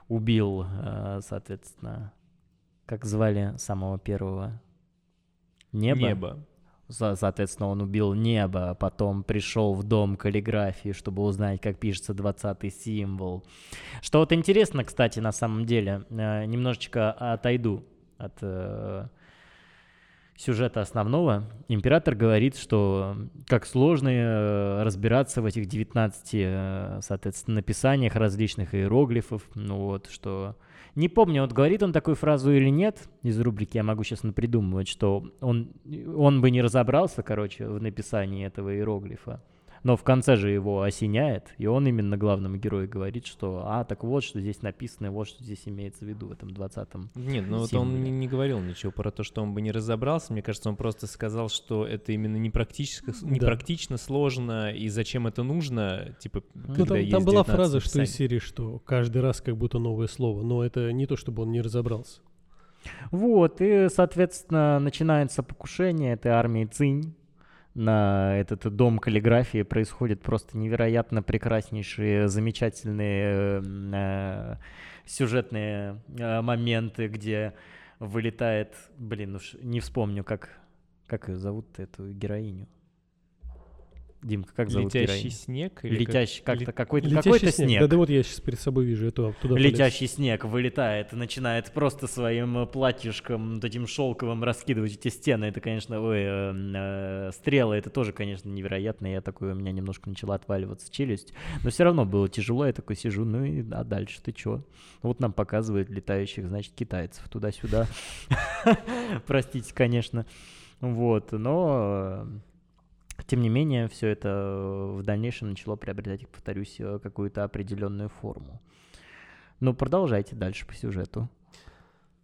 убил, э, соответственно, как звали самого первого? Небо. Небо. Со- Соответственно, он убил небо, а потом пришел в дом каллиграфии, чтобы узнать, как пишется 20 символ. Что вот интересно, кстати, на самом деле, э, немножечко отойду от сюжета основного. Император говорит, что как сложно э, разбираться в этих 19, э, соответственно, написаниях различных иероглифов. Ну вот, что... Не помню, вот говорит он такую фразу или нет из рубрики, я могу сейчас напридумывать, что он, он бы не разобрался, короче, в написании этого иероглифа. Но в конце же его осеняет, и он именно главному герою говорит, что «А, так вот, что здесь написано, вот что здесь имеется в виду в этом 20-м». Нет, ну вот он не, не говорил ничего про то, что он бы не разобрался. Мне кажется, он просто сказал, что это именно непрактически, Да. непрактично, сложно, и зачем это нужно, типа, Ну, когда там, есть там была 19 фраза, что из серии, что каждый раз как будто новое слово, но это не то, чтобы он не разобрался. Вот, и, соответственно, начинается покушение этой армии Цинь на этот дом каллиграфии. Происходят просто невероятно прекраснейшие, замечательные э, сюжетные э, моменты, где вылетает, блин, уж не вспомню, как, как ее зовут, эту героиню. Димка, как зовут Летящий героиню? снег? или как? Летящий, как-то Ле- какой-то, Летящий какой-то снег. снег. Да, да вот я сейчас перед собой вижу, это туда полез. Летящий снег вылетает и начинает просто своим э, платьишком, вот этим шелковым раскидывать эти стены. Это, конечно, ой, э, э, стрелы, это тоже, конечно, невероятно. Я такой, у меня немножко начала отваливаться челюсть. Но все равно было тяжело, я такой сижу, ну и а дальше ты чё? Вот нам показывают летающих, значит, китайцев туда-сюда. Простите, конечно. Вот, но э, тем не менее, все это э, в дальнейшем начало приобретать, повторюсь, э, какую-то определенную форму. Ну, продолжайте дальше по сюжету.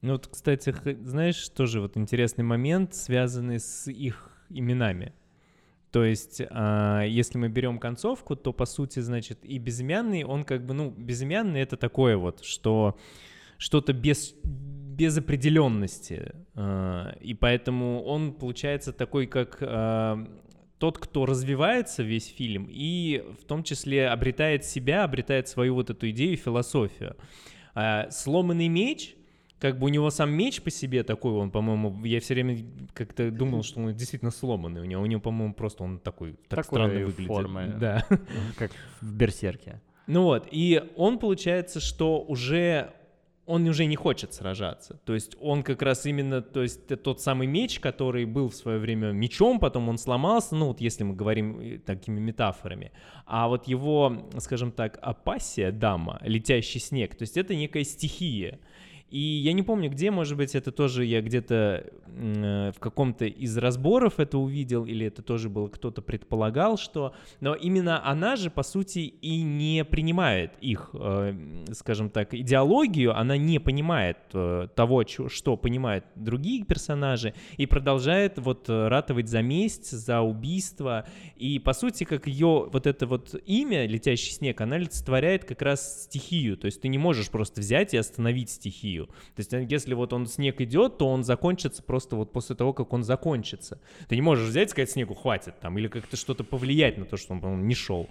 Ну вот, кстати, знаешь, тоже вот интересный момент, связанный с их именами. То есть, а, если мы берем концовку, то по сути, значит, и безымянный, он как бы, ну, безымянный это такое вот, что что-то без, без определенности. а, И поэтому он получается такой, как а, тот, кто развивается весь фильм и в том числе обретает себя, обретает свою вот эту идею, философию. А Сломанный меч как бы у него сам меч по себе такой, он, по-моему, я все время как-то думал, что он действительно сломанный. У него, у него по-моему, просто он такой, так Такой странно выглядит. формы. Да. Как в Берсерке. Ну вот, и он получается, что уже он уже не хочет сражаться. То есть он как раз именно, то есть тот самый меч, который был в свое время мечом, потом он сломался, ну вот если мы говорим э, такими метафорами. А вот его, скажем так, апассия, дама, летящий снег, то есть это некая стихия. И я не помню, где, может быть, это тоже я где-то э, в каком-то из разборов это увидел, или это тоже было кто-то предполагал, что... Но именно она же, по сути, и не принимает их, э, скажем так, идеологию, она не понимает э, того, чё- что понимают другие персонажи, и продолжает вот э, ратовать за месть, за убийство. И, по сути, как ее вот это вот имя, «Летящий снег», она олицетворяет как раз стихию. То есть ты не можешь просто взять и остановить стихию. То есть э, если вот он снег идет, то он закончится просто вот после того, как он закончится. Ты не можешь взять и сказать снегу хватит там, или как-то что-то повлиять на то, что он, по-моему, не шел.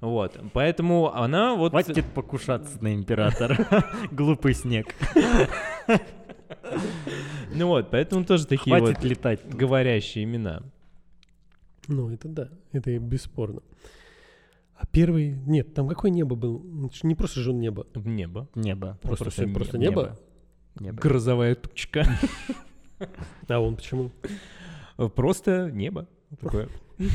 Вот. Поэтому она вот... Хватит покушаться на императора. Глупый снег. Ну вот, поэтому тоже такие Хватит вот летать. говорящие имена. Ну, это да, это бесспорно. А первый... Нет, там какое небо было? Ну, Не просто же он небо. В небо. Небо. Просто, Просто просто небо. Небо. Грозовая тучка. А он почему? Просто небо. Такое.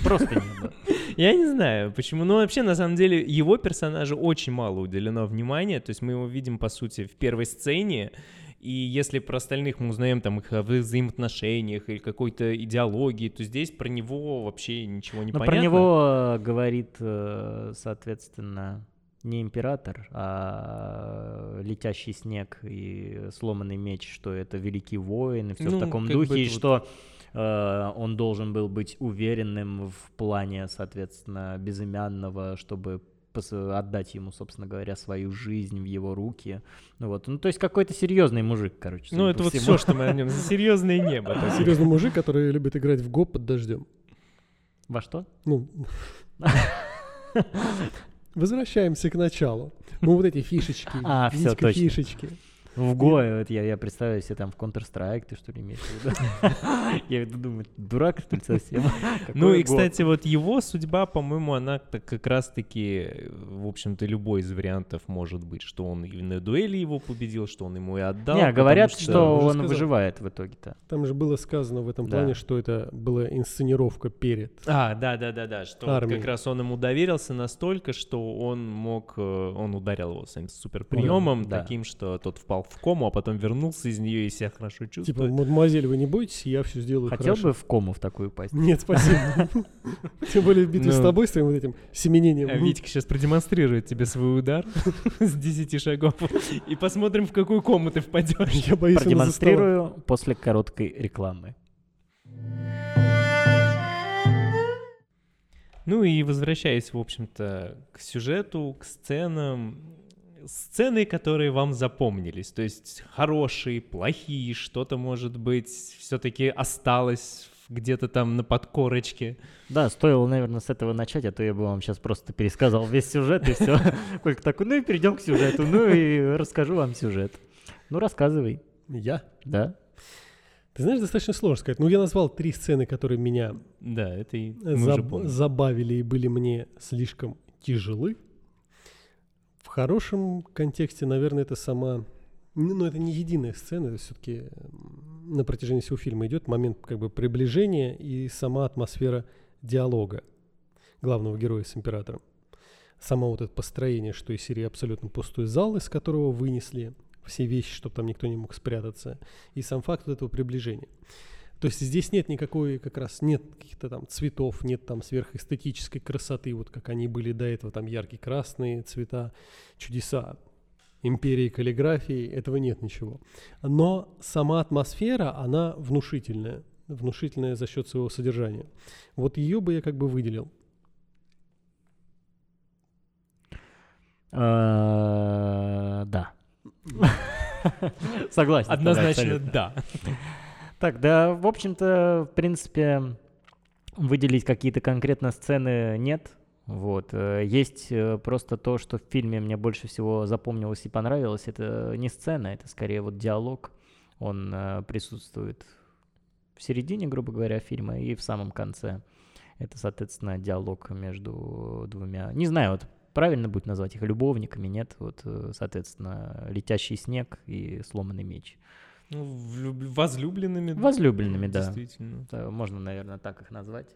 Просто небо. Я не знаю, почему. Но вообще, на самом деле, его персонажу очень мало уделено внимания. То есть мы его видим, по сути, в первой сцене. И если про остальных мы узнаем там их о взаимоотношениях или какой-то идеологии, то здесь про него вообще ничего не Но понятно. про него э, говорит, э, соответственно, не император, а летящий снег и сломанный меч, что это великий воин и все Ну, в таком духе, и вот- что э, он должен был быть уверенным в плане, соответственно, безымянного, чтобы отдать ему, собственно говоря, свою жизнь в его руки. Ну вот, ну то есть какой-то серьезный мужик, короче. Ну, это вот всему. все, что мы о нем. Серьезное небо. Серьезный мужик, который любит играть в гоп под дождем. Во что? Ну, возвращаемся к началу. Ну, вот эти фишечки. А, Витька, точно. фишечки. В Гоя, вот я, я представляю себе там в Counter-Strike, ты что ли имеешь в виду? Я думаю, дурак что ли совсем? Ну и, кстати, вот его судьба, по-моему, она так как раз-таки, в общем-то, любой из вариантов может быть, что он и на дуэли его победил, что он ему и отдал. Не, говорят, что- он выживает в итоге-то. Там же было сказано в этом плане, что это была инсценировка перед. А, да, да, да, да, что как раз он ему доверился настолько, что он мог, э, он ударил его своим суперприемом, таким, что тот впал в кому, а потом вернулся из нее и себя хорошо Типа, чувствует. мадемуазель, вы не бойтесь, я все сделаю Хотел хорошо. бы в кому в такую упасть? Нет, спасибо. Тем более в битве с Ну. тобой, с твоим вот этим семенением. А Витька сейчас продемонстрирует тебе свой удар с 10 шагов. И посмотрим, в какую кому ты впадешь. Я боюсь. Продемонстрирую после короткой рекламы. Ну и возвращаясь, в общем-то, к сюжету, к сценам, сцены, которые вам запомнились, то есть хорошие, плохие, что-то, может быть, все-таки осталось где-то там на подкорочке. Да, стоило, наверное, с этого начать, а то я бы вам сейчас просто пересказал весь сюжет и все. Колька такой, ну и перейдем к сюжету, ну и расскажу вам сюжет. Ну, рассказывай, Я? да? Ты знаешь, достаточно сложно сказать. Ну, я назвал три сцены, которые меня Да, это и заб- забавили и были мне слишком тяжелы. Хорошем контексте, наверное, это сама... Ну, но это не единая сцена, это все-таки на протяжении всего фильма идет момент как бы приближения и сама атмосфера диалога главного героя с императором. Само вот это построение, что из серии абсолютно пустой зал, из которого вынесли все вещи, чтобы там никто не мог спрятаться, и сам факт вот этого приближения. То есть здесь нет никакой, как раз нет каких-то там цветов, нет там сверхэстетической красоты, вот как они были до этого, там яркие красные цвета, чудеса империи каллиграфии, этого нет ничего. Но сама атмосфера, она внушительная, внушительная за счет своего содержания. Вот ее бы я как бы выделил. Э, Да. Согласен. Однозначно да. Так, да, в общем-то, в принципе, выделить какие-то конкретно сцены нет. Вот. э, Есть э, просто то, что в фильме мне больше всего запомнилось и понравилось. Это не сцена, это скорее вот диалог. Он э, присутствует в середине, грубо говоря, фильма и в самом конце. Это, соответственно, диалог между двумя... Не знаю, вот правильно будет назвать их любовниками, нет? Вот, соответственно, летящий снег и сломанный меч. Ну, влюб... возлюбленными. Возлюбленными, да. Действительно. Да, Можно, наверное, так их назвать.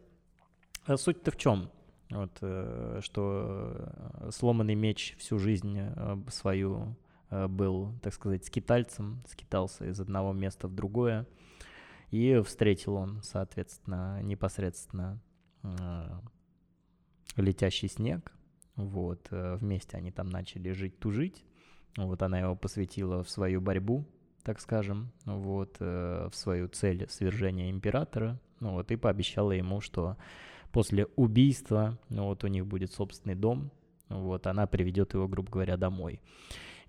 А Суть-то в чем? Вот, э, что э, сломанный меч всю жизнь э, свою был, так сказать, скитальцем, скитался из одного места в другое. И встретил он, соответственно, непосредственно летящий снег. Вот, вместе они там начали жить-тужить. Вот она его посвятила в свою борьбу, так скажем, вот, э, в свою цель свержения императора. Ну вот, и пообещала ему, что после убийства, ну вот у них будет собственный дом, вот, она приведет его, грубо говоря, домой.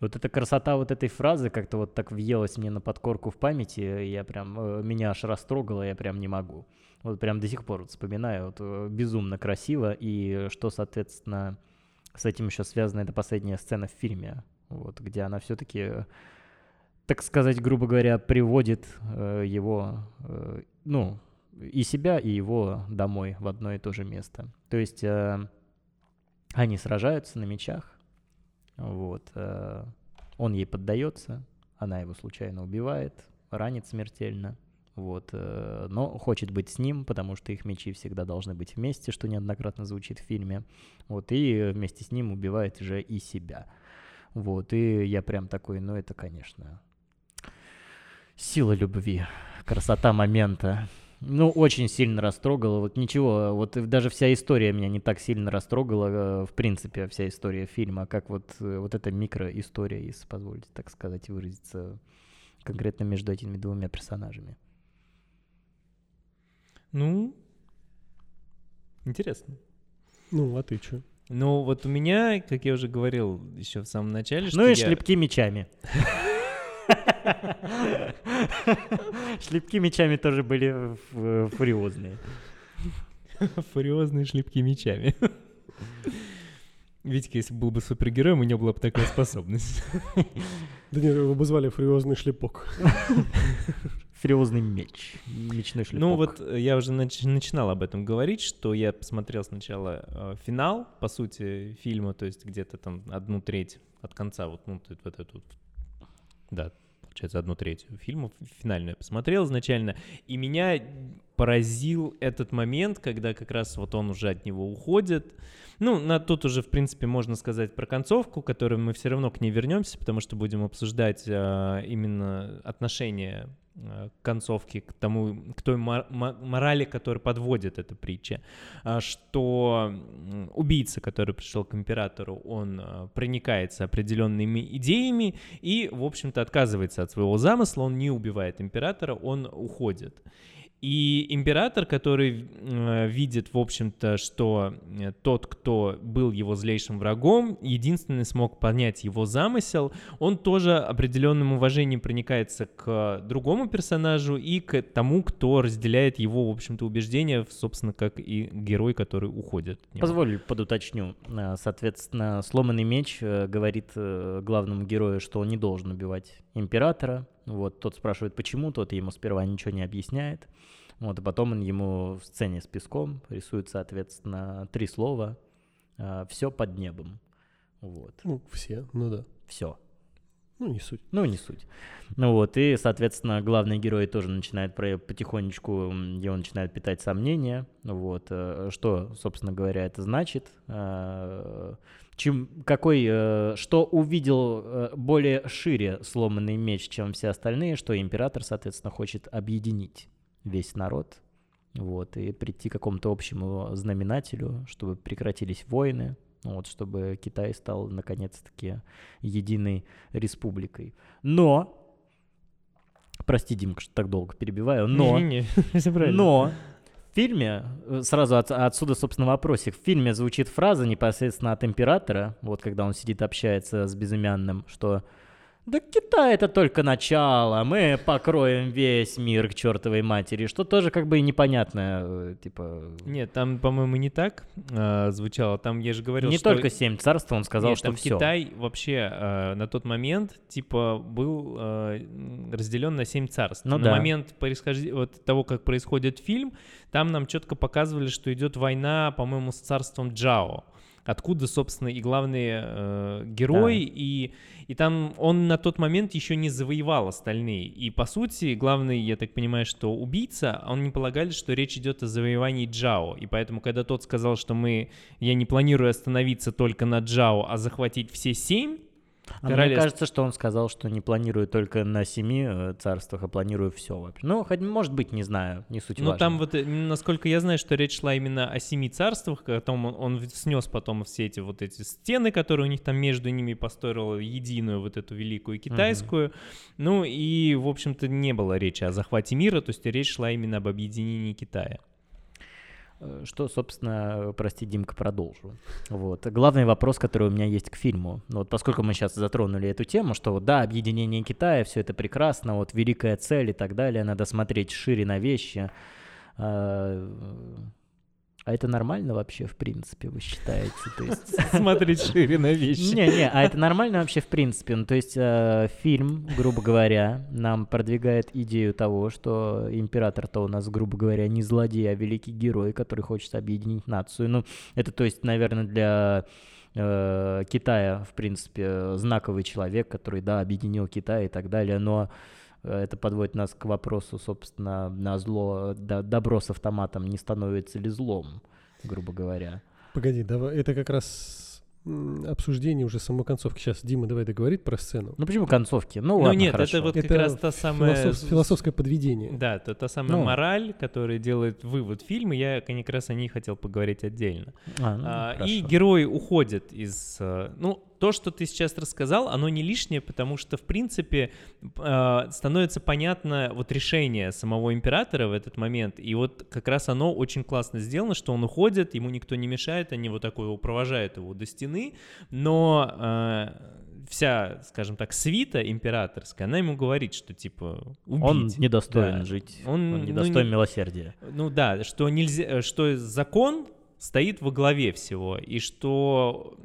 Вот эта красота вот этой фразы как-то вот так въелась мне на подкорку в памяти, я прям, э, меня аж растрогало, я прям не могу. Вот прям до сих пор вот вспоминаю, вот, э, безумно красиво, и что, соответственно, с этим еще связана эта последняя сцена в фильме, вот, где она все-таки, так сказать, грубо говоря, приводит э, его, э, ну, и себя, и его домой в одно и то же место. То есть э, они сражаются на мечах, вот, э, он ей поддается, она его случайно убивает, ранит смертельно, вот, э, но хочет быть с ним, потому что их мечи всегда должны быть вместе, что неоднократно звучит в фильме, вот, и вместе с ним убивает же и себя. Вот, и я прям такой, ну это, конечно, сила любви, красота момента. Ну, очень сильно растрогало. Вот ничего, вот даже вся история меня не так сильно растрогала, э, в принципе, вся история фильма, как вот, э, вот эта микроистория, если позволите так сказать, выразиться конкретно между этими двумя персонажами. Ну, интересно. Ну, а ты что? Ну, вот у меня, как я уже говорил еще в самом начале, что Ну и я- шлепки мечами. Шлепки мечами тоже были фуриозные. Фуриозные шлепки мечами. Витька, если был бы супергероем, у него была бы такая способность. Да нет, его бы звали фуриозный шлепок. Фуриозный меч. Мечной шлепок. Ну вот э, я уже нач- начинал об этом говорить, что я посмотрел сначала э, финал, по сути, фильма, то есть где-то там одну треть от конца, вот, ну, вот эту, вот, да, получается, одну треть фильма финальную я посмотрел изначально, и меня поразил этот момент, когда как раз вот он уже от него уходит. Ну, на, тут уже, в принципе, можно сказать про концовку, которой мы все равно к ней вернемся, потому что будем обсуждать а, именно отношение а, концовки к тому, к той мо- мо- морали, которая подводит эта притча, а, что убийца, который пришел к императору, он а, проникается определенными идеями и, в общем-то, отказывается от своего замысла, он не убивает императора, он уходит. И император, который э, видит, в общем-то, что э, тот, кто был его злейшим врагом, единственный смог понять его замысел, он тоже определенным уважением проникается к другому персонажу и к тому, кто разделяет его, в общем-то, убеждения, собственно, как и герой, который уходит. Позволь подуточню. А, Соответственно, сломанный меч э, говорит э, главному герою, что он не должен убивать императора. Вот тот спрашивает, почему, тот ему сперва ничего не объясняет. Вот, и потом он ему в сцене с песком рисует, соответственно, три слова. Все под небом. Вот. Ну, все, ну да. Все. Ну, не суть. Ну, не суть. Ну вот, и, соответственно, главный герой тоже начинает про- потихонечку, его начинает питать сомнения. Вот, э, что, собственно говоря, это значит. Чем, какой, э, что увидел э, более шире сломанный меч, чем все остальные, что император, соответственно, хочет объединить весь народ, вот, и прийти к какому-то общему знаменателю, чтобы прекратились войны, вот, чтобы Китай стал, наконец-таки, единой республикой. Но, прости, Димка, что так долго перебиваю, но, но в фильме, э, сразу от- отсюда, собственно, вопросик, в фильме звучит фраза непосредственно от императора, вот когда он сидит, общается с безымянным, что Да Китай это только начало, мы покроем весь мир к чертовой матери, что тоже как бы и непонятное, э, типа... Нет, там, по-моему, не так э, звучало. Там я же говорил, Не что... только семь царств, он сказал, Нет, что там все. Китай вообще э, на тот момент типа был э, разделен на семь царств. Ну на да. момент происхождения вот того, как происходит фильм, там нам четко показывали, что идет война, по-моему, с царством Джао. Откуда, собственно, и главный э, герой, и, и там он на тот момент еще не завоевал остальные. И, по сути, главный, я так понимаю, что убийца, он не полагали, что речь идет о завоевании Джао. И поэтому, когда тот сказал, что мы, я не планирую остановиться только на Джао, а захватить все семь, А мне кажется, что он сказал, что не планирую только на семи э, царствах, а планирую все вообще. Ну, хоть, может быть, не знаю, не суть Ну, важно. там вот, э, насколько я знаю, что речь шла именно о семи царствах, потом он, он снес потом все эти вот эти стены, которые у них там между ними построил единую вот эту великую китайскую. Ну и, в общем-то, не было речи о захвате мира, то есть речь шла именно об объединении Китая. Э, Что, собственно, прости, Димка, продолжу. Вот. Главный вопрос, который у меня есть к фильму. Ну, Вот поскольку мы сейчас затронули эту тему, что да, объединение Китая, все это прекрасно, вот великая цель и так далее, надо смотреть шире на вещи. А это нормально вообще, в принципе, вы считаете? То есть... Смотреть шире на вещи. Не-не, а это нормально вообще в принципе? Ну, то есть э, фильм, грубо говоря, нам продвигает идею того, что император-то у нас, грубо говоря, не злодей, а великий герой, который хочет объединить нацию. Ну, это, то есть, наверное, для э, Китая, в принципе, знаковый человек, который, да, объединил Китай и так далее, но это подводит нас к вопросу, собственно, на зло, да, добро с автоматом не становится ли злом, грубо говоря. Погоди, давай, это как раз обсуждение уже самой концовки. Сейчас Дима давай договорит про сцену. Ну, почему концовки? Ну, Ну ладно, нет, хорошо. это вот как Это раз та самая... Философ- философское подведение. Да, это та самая Ну. мораль, которая делает вывод фильма. Я как раз о ней хотел поговорить отдельно. А, ну, А, хорошо. и герой уходит из... э, Ну, то, что ты сейчас рассказал, оно не лишнее, потому что, в принципе, э, становится понятно вот решение самого императора в этот момент. И вот как раз оно очень классно сделано, что он уходит, ему никто не мешает, они вот такой его провожают его до стены, но э, вся, скажем так, свита императорская, она ему говорит, что типа убить. Он недостоин Да. жить. Он, Он, ну, недостоин не- милосердия. Ну да, что нельзя, что закон стоит во главе всего, и что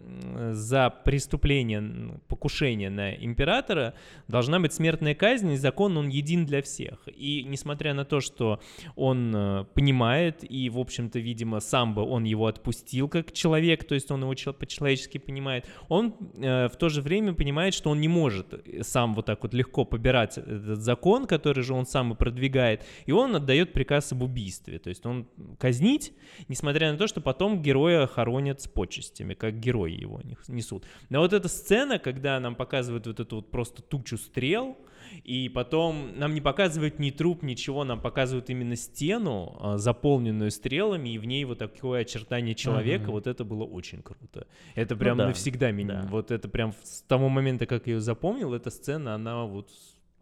за преступление, покушение на императора должна быть смертная казнь, и закон, он един для всех. И несмотря на то, что он э, понимает, и, в общем-то, видимо, сам бы он его отпустил как человек, то есть он его чел- по-человечески понимает, он э, в то же время понимает, что он не может э, сам вот так вот легко побирать этот закон, который же он сам и продвигает, и он отдает приказ об убийстве. То есть он казнить, несмотря на то, что потом героя хоронят с почестями, как герои его нес- несут. Но вот эта сцена, когда нам показывают вот эту вот просто тучу стрел, и потом нам не показывают ни труп, ничего, нам показывают именно стену, а, заполненную стрелами, и в ней вот такое очертание человека, Мгм. вот это было очень круто. Это прям да, навсегда меня, да. вот это прям с того момента, как я ее запомнил, эта сцена, она вот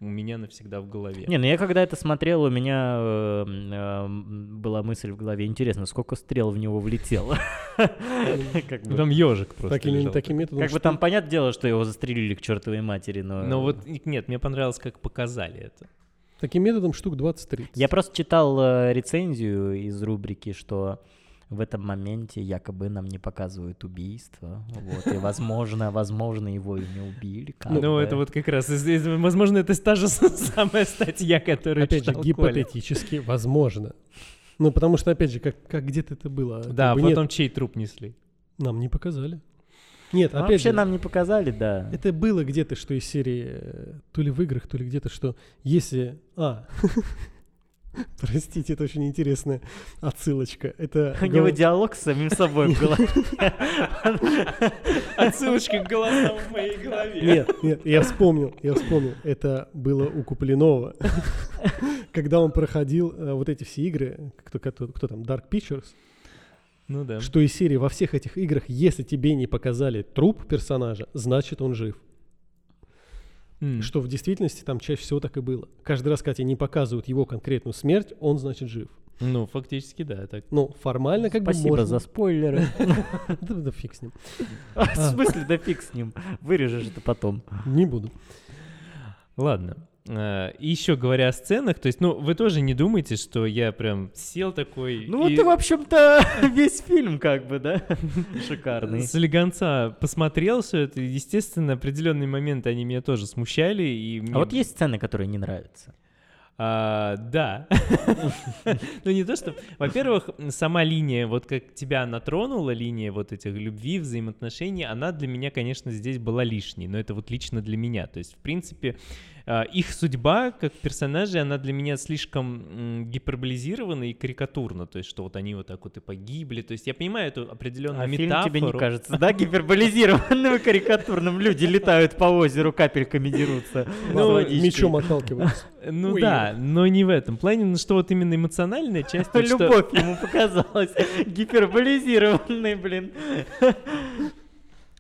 у меня навсегда в голове. Не, ну я когда это смотрел, у меня э, э, была мысль в голове, интересно, сколько стрел в него влетело. Как Ну, там ежик просто таким методом. как бы там понятное дело, что его застрелили к чертовой матери, но... Но вот нет, мне понравилось, как показали это. Таким методом штук 20-30. Я просто читал э, рецензию из рубрики, что в этом моменте якобы нам не показывают убийство. Вот, и возможно, возможно, его и не убили. как Ну, бы. это вот как раз, возможно, это та же самая статья, которую Опять же, гипотетически возможно. Ну, потому что, опять же, как, как где-то это было. как Да, бы нет, потом чей труп несли. нам не показали. Нет, Ну, опять Вообще же, нам не показали, да. это было где-то, что из серии, э, то ли в играх, то ли где-то, что если... А, простите, это очень интересная отсылочка. Это... У него диалог с самим собой в голове. Отсылочка к голосам в моей голове. Нет, нет, я вспомнил, я вспомнил. Это было у Куплинова. Когда он проходил э, вот эти все игры, кто, кто, кто там, Dark Pictures, Ну да. что из серии во всех этих играх, если тебе не показали труп персонажа, значит он жив. М. Что в действительности там чаще всего так и было. Каждый раз, когда тебе не показывают его конкретную смерть, он значит жив. Ну, фактически, да, так. Ну, формально как бы Спасибо можно. за спойлеры. Да, да фиг с ним. В смысле, да фиг с ним. Вырежешь это потом. Не буду. Ладно. А, И еще говоря о сценах, то есть, ну, вы тоже не думаете, что я прям сел такой... Ну вот и ты, в общем-то, весь фильм как бы, да? Шикарный. С элегонца посмотрел все это, и, естественно, определенные моменты они меня тоже смущали, и мне... А вот есть сцены, которые не нравятся. А, да. Ну не то, что... Во-первых, сама линия, вот как тебя натронула, линия вот этих любви, взаимоотношений, она для меня, конечно, здесь была лишней, но это вот лично для меня. То есть, в принципе, а, их судьба как персонажей, она для меня слишком гиперболизирована и карикатурна. То есть, что вот они вот так вот и погибли. То есть, я понимаю эту определенную А фильм метафору. тебе не кажется, да, гиперболизированным и карикатурным? Люди летают по озеру, капельками дерутся. с Ну, мечом отталкиваются. Ну Ой. да, но не в этом плане, ну что вот именно эмоциональная часть. вот что- Любовь ему показалась гиперболизированной, блин.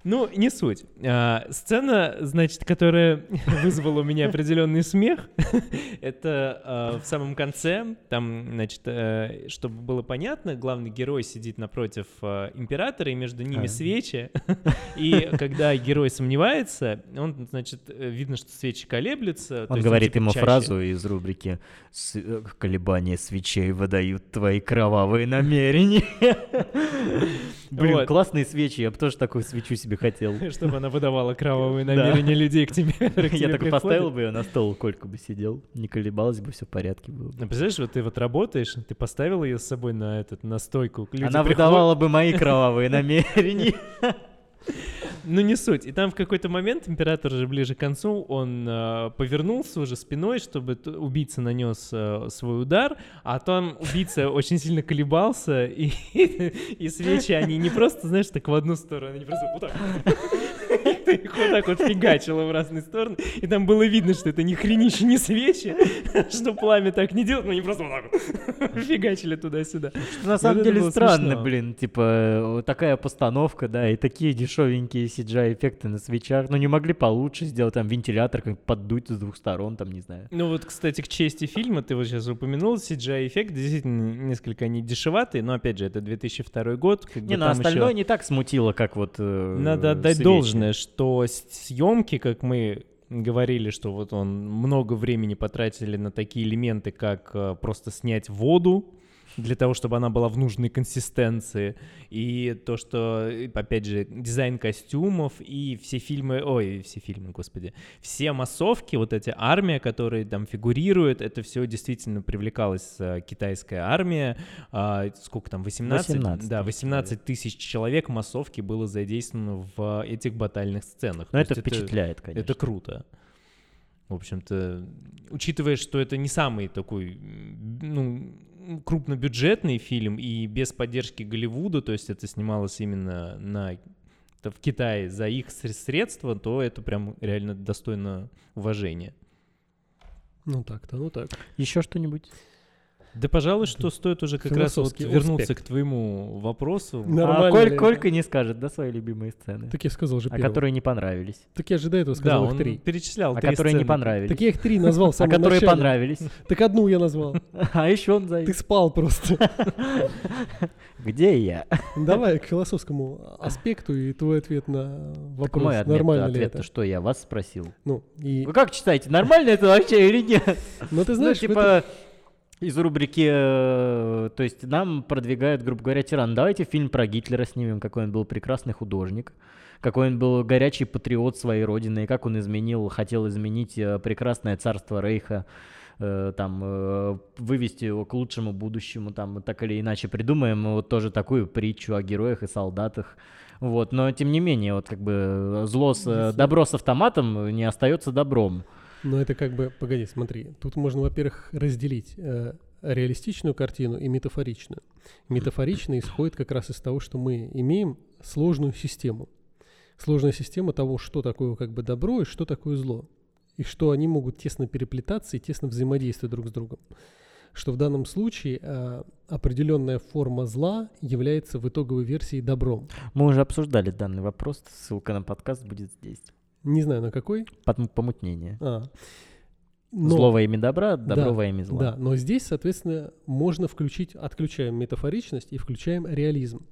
Ну, не суть. А, сцена, значит, которая вызвала у меня определенный смех, это а, в самом конце, там, значит, э, чтобы было понятно, главный герой сидит напротив а, императора, и между ними А. свечи, и когда герой сомневается, он, значит, видно, что свечи колеблются. Он говорит типа, ему чаще. фразу из рубрики «С- э, «Колебания свечей выдают твои кровавые намерения». Блин, Вот. классные свечи, я бы тоже такую свечу себе хотел. Чтобы она выдавала кровавые намерения людей к тебе. Я тебе так и приходят. поставил бы ее на стол, Колька бы сидел, не колебалось бы, все в порядке было. бы. Ну, представляешь, вот ты вот работаешь, ты поставил ее с собой на этот, на стойку. Она выдавала бы мои кровавые намерения. Ну, не суть. И там в какой-то момент император уже ближе к концу, он э, повернулся уже спиной, чтобы убийца нанес э, свой удар, а там убийца очень сильно колебался, и, и свечи, они не просто, знаешь, так в одну сторону, они просто вот так. Их вот так вот фигачило в разные стороны. И там было видно, что это ни хренища, не свечи, что пламя так не делает, но они просто вот так фигачили туда-сюда. На самом это деле странно, блин, типа э, такая постановка, да, и такие дешевенькие CGI-эффекты на свечах. Ну не могли получше сделать там вентилятор, как поддуть с двух сторон, там, не знаю. Ну вот, кстати, к чести фильма, ты вот сейчас упомянул, CGI-эффект, действительно, несколько они дешеватые, но, опять же, это 2002 год. Как Не, бы ну остальное не так смутило, как вот э, Надо отдать свечи. должное, что съемки, как мы говорили, что вот он много времени потратили на такие элементы, как э, просто снять воду, для того, чтобы она была в нужной консистенции. И то, что, опять же, дизайн костюмов и все фильмы, ой, все фильмы, господи, все массовки, вот эти армия, которые там фигурируют, это все действительно привлекалась э, китайская армия. А, сколько там, 18? 18 да, тысяч 18 тысяч человек массовки было задействовано в этих батальных сценах. Но То это впечатляет, конечно. это круто. В общем-то, учитывая, что это не самый такой, ну, крупнобюджетный фильм и без поддержки Голливуда, то есть это снималось именно на это в Китае за их сре- средства, то это прям реально достойно уважения. Ну так-то, ну так. Еще что-нибудь? Да, пожалуй, что стоит уже как раз вот вернуться аспект. к твоему вопросу. Да. А Нормально Коль-? Колька не скажет, да, свои любимые сцены? Так я сказал же А первым. которые не понравились. Так я же до этого Да, сказал их он три. перечислял А три которые не сцены. понравились. Так я их три назвал в А которые начале. понравились. Так одну я назвал. А еще он за... Ты спал просто. Где я? Давай к философскому аспекту и твой ответ на вопрос, мой ответ, нормально ли ответ это. что, я вас спросил? Ну, и... Вы как считаете, нормально это вообще или нет? Но ты знаешь, ну, типа, из рубрики, э, то есть нам продвигают, грубо говоря, тиран. Давайте фильм про Гитлера снимем, какой он был прекрасный художник, какой он был горячий патриот своей родины, и как он изменил, хотел изменить э, прекрасное царство Рейха, э, там, вывести его к лучшему будущему, там, так или иначе придумаем вот тоже такую притчу о героях и солдатах. Вот, но тем не менее, вот как бы зло с, добро с автоматом не остается добром. Но это как бы, погоди, смотри, тут можно, во-первых, разделить э, реалистичную картину и метафоричную. Метафоричная исходит как раз из того, что мы имеем сложную систему. Сложная система того, что такое как бы добро и что такое зло. И что они могут тесно переплетаться и тесно взаимодействовать друг с другом. Что в данном случае э, определенная форма зла является в итоговой версии добром. Мы уже обсуждали данный вопрос, ссылка на подкаст будет здесь. Не знаю на какой. Помутнение. А. Но- Зло во имя добра, добро Да, во имя зла. Да, но здесь, соответственно, можно включить, отключаем метафоричность и включаем реализм,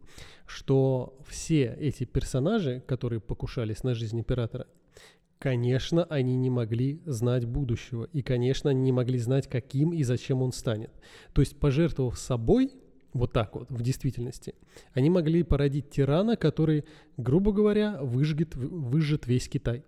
что все эти персонажи, которые покушались на жизнь императора, Конечно, они не могли знать будущего. И, конечно, они не могли знать, каким и зачем он станет. То есть, пожертвовав собой, вот так вот, в действительности, они могли породить тирана, который, грубо говоря, выжгет, выжжет весь Китай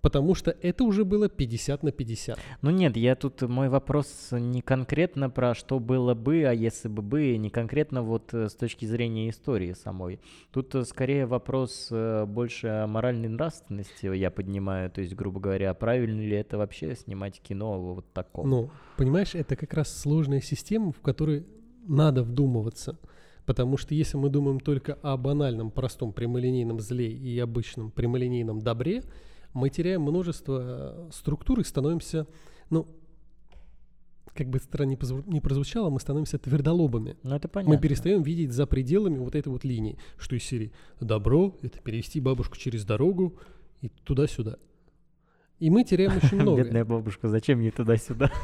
потому что это уже было 50 на 50. Ну нет, я тут, мой вопрос не конкретно про что было бы, а если бы бы, не конкретно вот э, с точки зрения истории самой. Тут э, скорее вопрос э, больше о моральной нравственности я поднимаю, то есть, грубо говоря, правильно ли это вообще снимать кино вот такого? Ну, понимаешь, это как раз сложная система, в которой надо вдумываться. Потому что если мы думаем только о банальном, простом, прямолинейном зле и обычном прямолинейном добре, мы теряем множество э, структур и становимся, ну, как бы странно не прозвучало, мы становимся твердолобами. Ну, это понятно. Мы перестаем видеть за пределами вот этой вот линии, что из серии «добро» — это перевести бабушку через дорогу и туда-сюда. И мы теряем очень много. Бедная бабушка, зачем ей туда-сюда?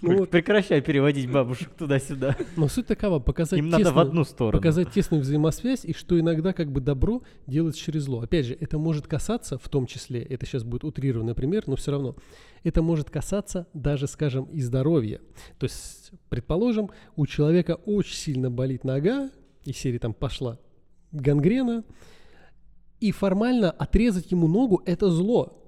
Ну прекращай переводить бабушек туда-сюда. Но суть такова, показать Им надо в одну сторону. Показать тесную взаимосвязь, и что иногда как бы добро делать через зло. Опять же, это может касаться, в том числе, это сейчас будет утрированный пример, но все равно, это может касаться даже, скажем, и здоровья. То есть, предположим, у человека очень сильно болит нога, и серия там пошла гангрена, и формально отрезать ему ногу – это зло.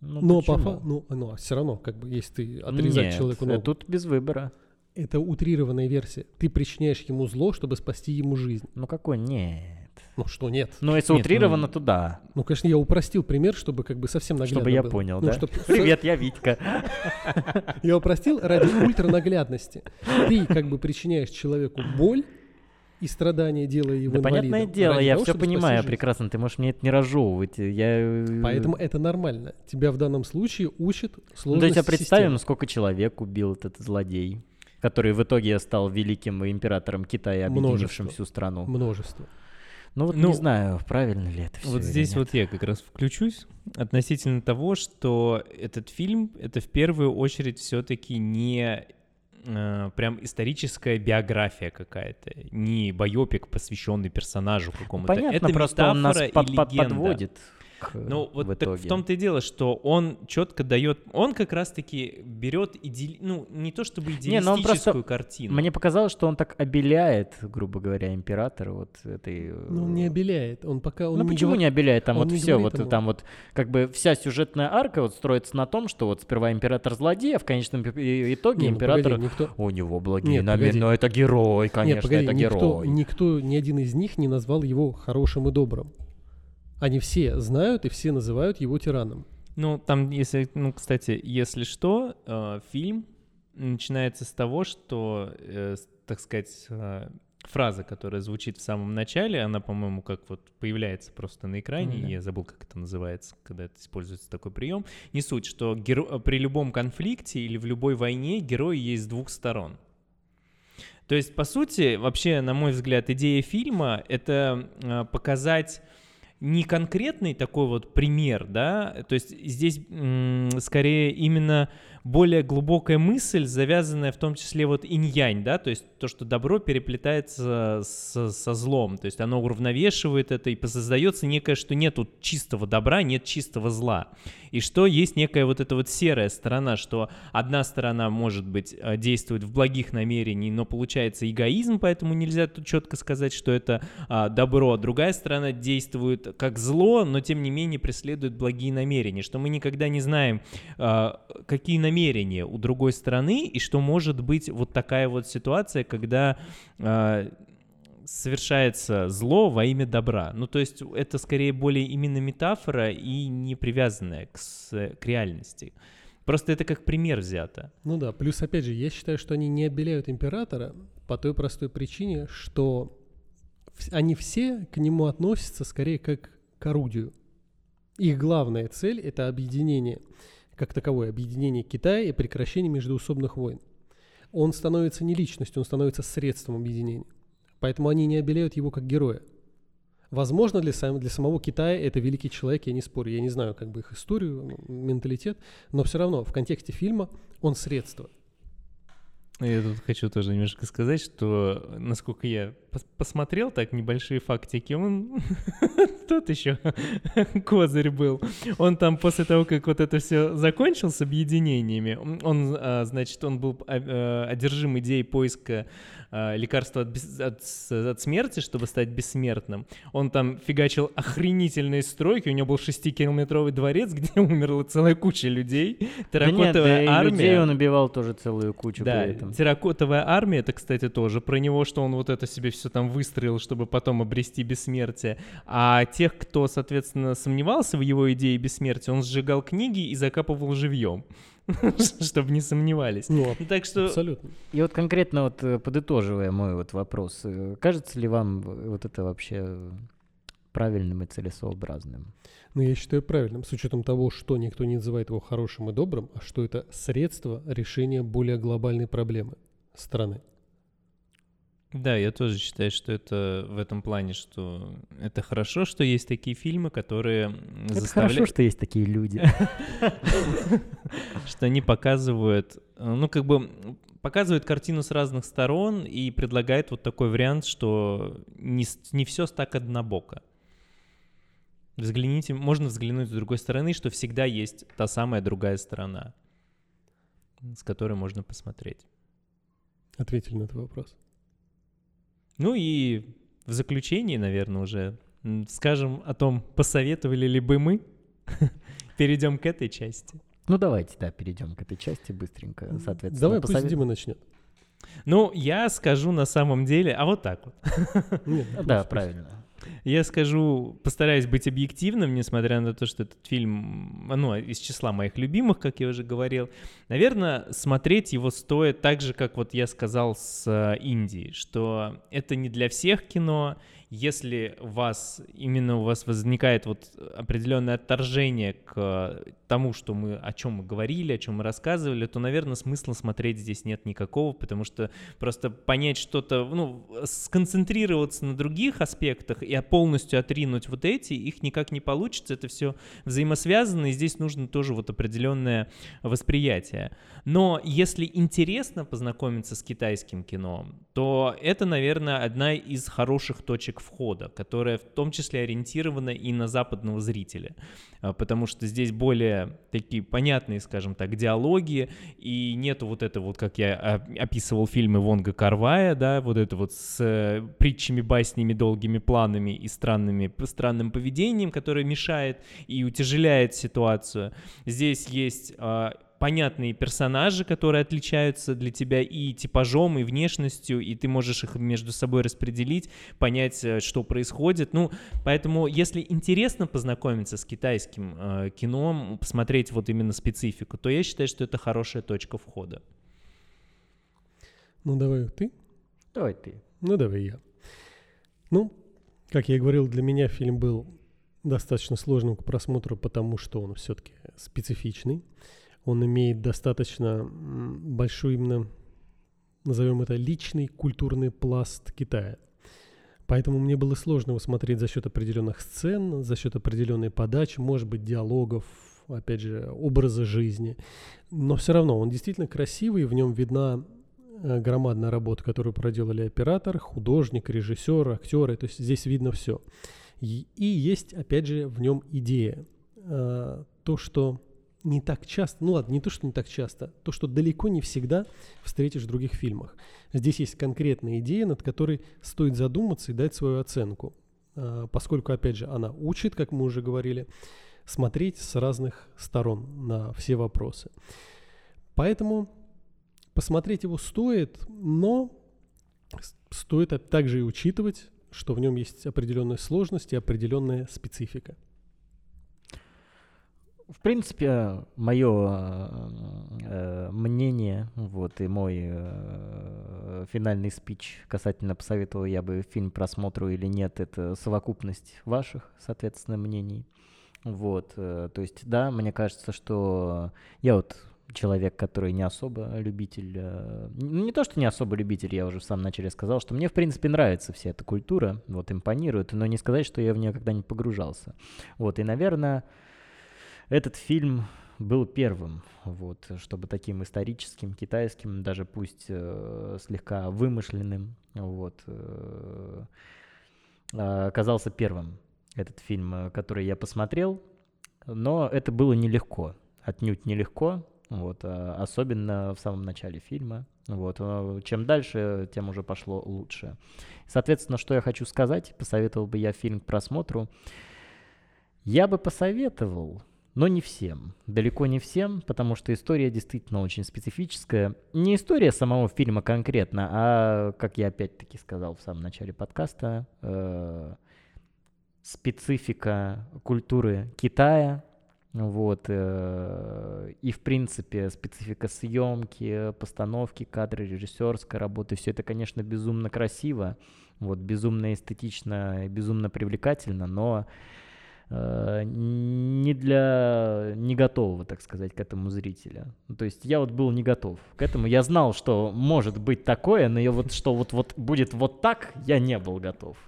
Ну, но почему? по факту, ну, но все равно, как бы, если ты отрезать Нет, человеку ногу. тут без выбора. Это утрированная версия. Ты причиняешь ему зло, чтобы спасти ему жизнь. Ну какой нет? Ну что нет? Ну если нет, утрировано, ну... то да. Ну конечно, я упростил пример, чтобы как бы совсем наглядно Чтобы я было. понял, ну, да? Чтоб... Привет, я Витька. Я упростил ради ультранаглядности. Ты как бы причиняешь человеку боль, и страдания, делая его да инвалидом. понятное дело, я того, все понимаю прекрасно, ты можешь мне это не разжевывать. Я... Э, Поэтому это нормально. Тебя в данном случае учат сложности Ну, то есть, представим, системы. сколько человек убил этот злодей, который в итоге стал великим императором Китая, объединившим Множество. всю страну. Множество. Ну вот ну, не знаю, правильно ли это все. Вот здесь вот я как раз включусь относительно того, что этот фильм это в первую очередь все-таки не э, прям историческая биография какая-то, не байопик, посвященный персонажу какому-то. Понятно, это просто он нас под, под, подводит ну, вот в, итоге. Так в том-то и дело, что он четко дает, он как раз-таки берет иде... ну, не то чтобы идеалистическую не, но он просто... картину. Мне показалось, что он так обеляет, грубо говоря, императора вот этой... Ну, он не обеляет, он пока... Он ну, не почему говор... не обеляет? Там он вот все, вот ему. там вот, как бы вся сюжетная арка вот строится на том, что вот сперва император злодей, а в конечном итоге не, ну, император... Погоди, никто... У него благие Нет, намерения, но это герой, конечно, Нет, погоди, это никто, герой. Никто, ни один из них не назвал его хорошим и добрым. Они все знают и все называют его тираном. Ну, там, если, ну, кстати, если что, э, фильм начинается с того, что, э, так сказать, э, фраза, которая звучит в самом начале, она, по-моему, как вот появляется просто на экране, mm-hmm. я забыл, как это называется, когда это используется такой прием. Не суть, что геро... при любом конфликте или в любой войне герой есть с двух сторон. То есть, по сути, вообще, на мой взгляд, идея фильма — это э, показать не конкретный такой вот пример, да, то есть здесь скорее именно более глубокая мысль, завязанная в том числе вот инь-янь, да, то есть то, что добро переплетается с, со злом, то есть оно уравновешивает это и создается некое, что нету чистого добра, нет чистого зла, и что есть некая вот эта вот серая сторона, что одна сторона может быть э, действует в благих намерениях, но получается эгоизм, поэтому нельзя тут четко сказать, что это а, добро, другая сторона действует как зло, но тем не менее преследует благие намерения, что мы никогда не знаем, а, какие намерения намерение у другой стороны, и что может быть вот такая вот ситуация, когда э, совершается зло во имя добра. Ну, то есть это скорее более именно метафора и не привязанная к, к реальности. Просто это как пример взято. Ну да, плюс опять же, я считаю, что они не обеляют императора по той простой причине, что они все к нему относятся скорее как к орудию. Их главная цель — это объединение как таковое объединение Китая и прекращение междуусобных войн. Он становится не личностью, он становится средством объединения. Поэтому они не обеляют его как героя. Возможно, для, сам, для самого Китая это великий человек, я не спорю, я не знаю как бы их историю, менталитет, но все равно в контексте фильма он средство. Я тут хочу тоже немножко сказать, что насколько я пос посмотрел так небольшие фактики, он тот еще козырь был. Он там после того, как вот это все закончил с объединениями, он, а, значит, он был а, а, одержим идеей поиска лекарства от, от, от смерти, чтобы стать бессмертным. Он там фигачил охренительные стройки, у него был шестикилометровый дворец, где умерла целая куча людей. Терракотовая да нет, да армия. людей он убивал тоже целую кучу да, при этом. терракотовая армия, это, кстати, тоже про него, что он вот это себе все там выстроил, чтобы потом обрести бессмертие. А тех, кто, соответственно, сомневался в его идее бессмертия, он сжигал книги и закапывал живьем. чтобы не сомневались. Ну, так что... Абсолютно. И вот конкретно вот э, подытоживая мой вот вопрос, э, кажется ли вам вот это вообще правильным и целесообразным? Ну, я считаю правильным, с учетом того, что никто не называет его хорошим и добрым, а что это средство решения более глобальной проблемы страны. Да, я тоже считаю, что это в этом плане, что это хорошо, что есть такие фильмы, которые это заставляют... хорошо, что есть такие люди. Что они показывают, ну, как бы показывают картину с разных сторон и предлагают вот такой вариант, что не, не все так однобоко. Взгляните, можно взглянуть с другой стороны, что всегда есть та самая другая сторона, с которой можно посмотреть. Ответили на этот вопрос. Ну и в заключении, наверное, уже скажем о том, посоветовали ли бы мы. Перейдем к этой части. Ну давайте, да, перейдем к этой части быстренько, соответственно. Давай посовет... пусть Дима начнет. Ну, я скажу на самом деле, а вот так вот. Нет, да, правильно. Я скажу, постараюсь быть объективным, несмотря на то, что этот фильм, ну, из числа моих любимых, как я уже говорил. Наверное, смотреть его стоит так же, как вот я сказал с э, Индией, что это не для всех кино, если у вас, именно у вас возникает вот определенное отторжение к тому, что мы, о чем мы говорили, о чем мы рассказывали, то, наверное, смысла смотреть здесь нет никакого, потому что просто понять что-то, ну, сконцентрироваться на других аспектах и полностью отринуть вот эти, их никак не получится, это все взаимосвязано, и здесь нужно тоже вот определенное восприятие. Но если интересно познакомиться с китайским кино, то это, наверное, одна из хороших точек входа, которая в том числе ориентирована и на западного зрителя, а, потому что здесь более такие понятные, скажем так, диалоги, и нету вот это вот, как я описывал фильмы Вонга Карвая, да, вот это вот с э, притчами, баснями, долгими планами и странными, странным поведением, которое мешает и утяжеляет ситуацию. Здесь есть а, понятные персонажи, которые отличаются для тебя и типажом, и внешностью, и ты можешь их между собой распределить, понять, э, что происходит. Ну, поэтому, если интересно познакомиться с китайским э, кино, посмотреть вот именно специфику, то я считаю, что это хорошая точка входа. Ну, давай ты. Давай ты. Ну, давай я. Ну, как я и говорил, для меня фильм был достаточно сложным к просмотру, потому что он все-таки специфичный он имеет достаточно большой именно, назовем это, личный культурный пласт Китая. Поэтому мне было сложно его смотреть за счет определенных сцен, за счет определенной подачи, может быть, диалогов, опять же, образа жизни. Но все равно он действительно красивый, в нем видна э, громадная работа, которую проделали оператор, художник, режиссер, актеры. То есть здесь видно все. И, и есть, опять же, в нем идея. Э, то, что не так часто, ну ладно, не то, что не так часто, то, что далеко не всегда встретишь в других фильмах. Здесь есть конкретная идея, над которой стоит задуматься и дать свою оценку, а, поскольку, опять же, она учит, как мы уже говорили, смотреть с разных сторон на все вопросы. Поэтому посмотреть его стоит, но стоит также и учитывать, что в нем есть определенные сложности, определенная специфика. В принципе, мое э, мнение, вот, и мой э, финальный спич касательно посоветовал я бы фильм просмотру или нет, это совокупность ваших, соответственно, мнений. Вот, э, то есть, да, мне кажется, что я вот человек, который не особо любитель, э, ну, не то, что не особо любитель, я уже в самом начале сказал, что мне, в принципе, нравится вся эта культура, вот, импонирует, но не сказать, что я в нее когда-нибудь погружался. Вот, и, наверное, этот фильм был первым, вот, чтобы таким историческим, китайским, даже пусть э, слегка вымышленным, вот, э, оказался первым этот фильм, э, который я посмотрел, но это было нелегко, отнюдь нелегко, вот, а особенно в самом начале фильма. Вот, э, чем дальше, тем уже пошло лучше. Соответственно, что я хочу сказать, посоветовал бы я фильм к просмотру. Я бы посоветовал, но не всем. Далеко не всем, потому что история действительно очень специфическая. Не история самого фильма конкретно, а, как я опять-таки сказал в самом начале подкаста, э, специфика культуры Китая, вот, э, и в принципе специфика съемки, постановки кадры, режиссерской работы, все это, конечно, безумно красиво, вот, безумно эстетично, безумно привлекательно, но не для не готового, так сказать, к этому зрителя. Ну, то есть я вот был не готов к этому. Я знал, что может быть такое, но я вот что вот, вот будет вот так, я не был готов.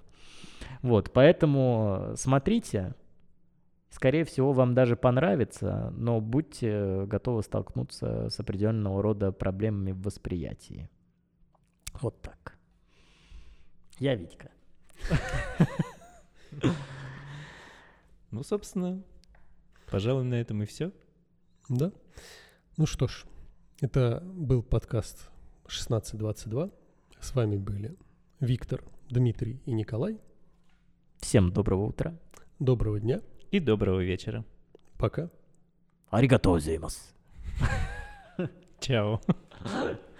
Вот, поэтому смотрите, скорее всего, вам даже понравится, но будьте готовы столкнуться с определенного рода проблемами в восприятии. Вот так. Я Витька. Ну, собственно, пожалуй, на этом и все. Да. Ну что ж, это был подкаст 1622. С вами были Виктор, Дмитрий и Николай. Всем доброго утра. Доброго дня. И доброго вечера. Пока. Аригато зеймас. Чао.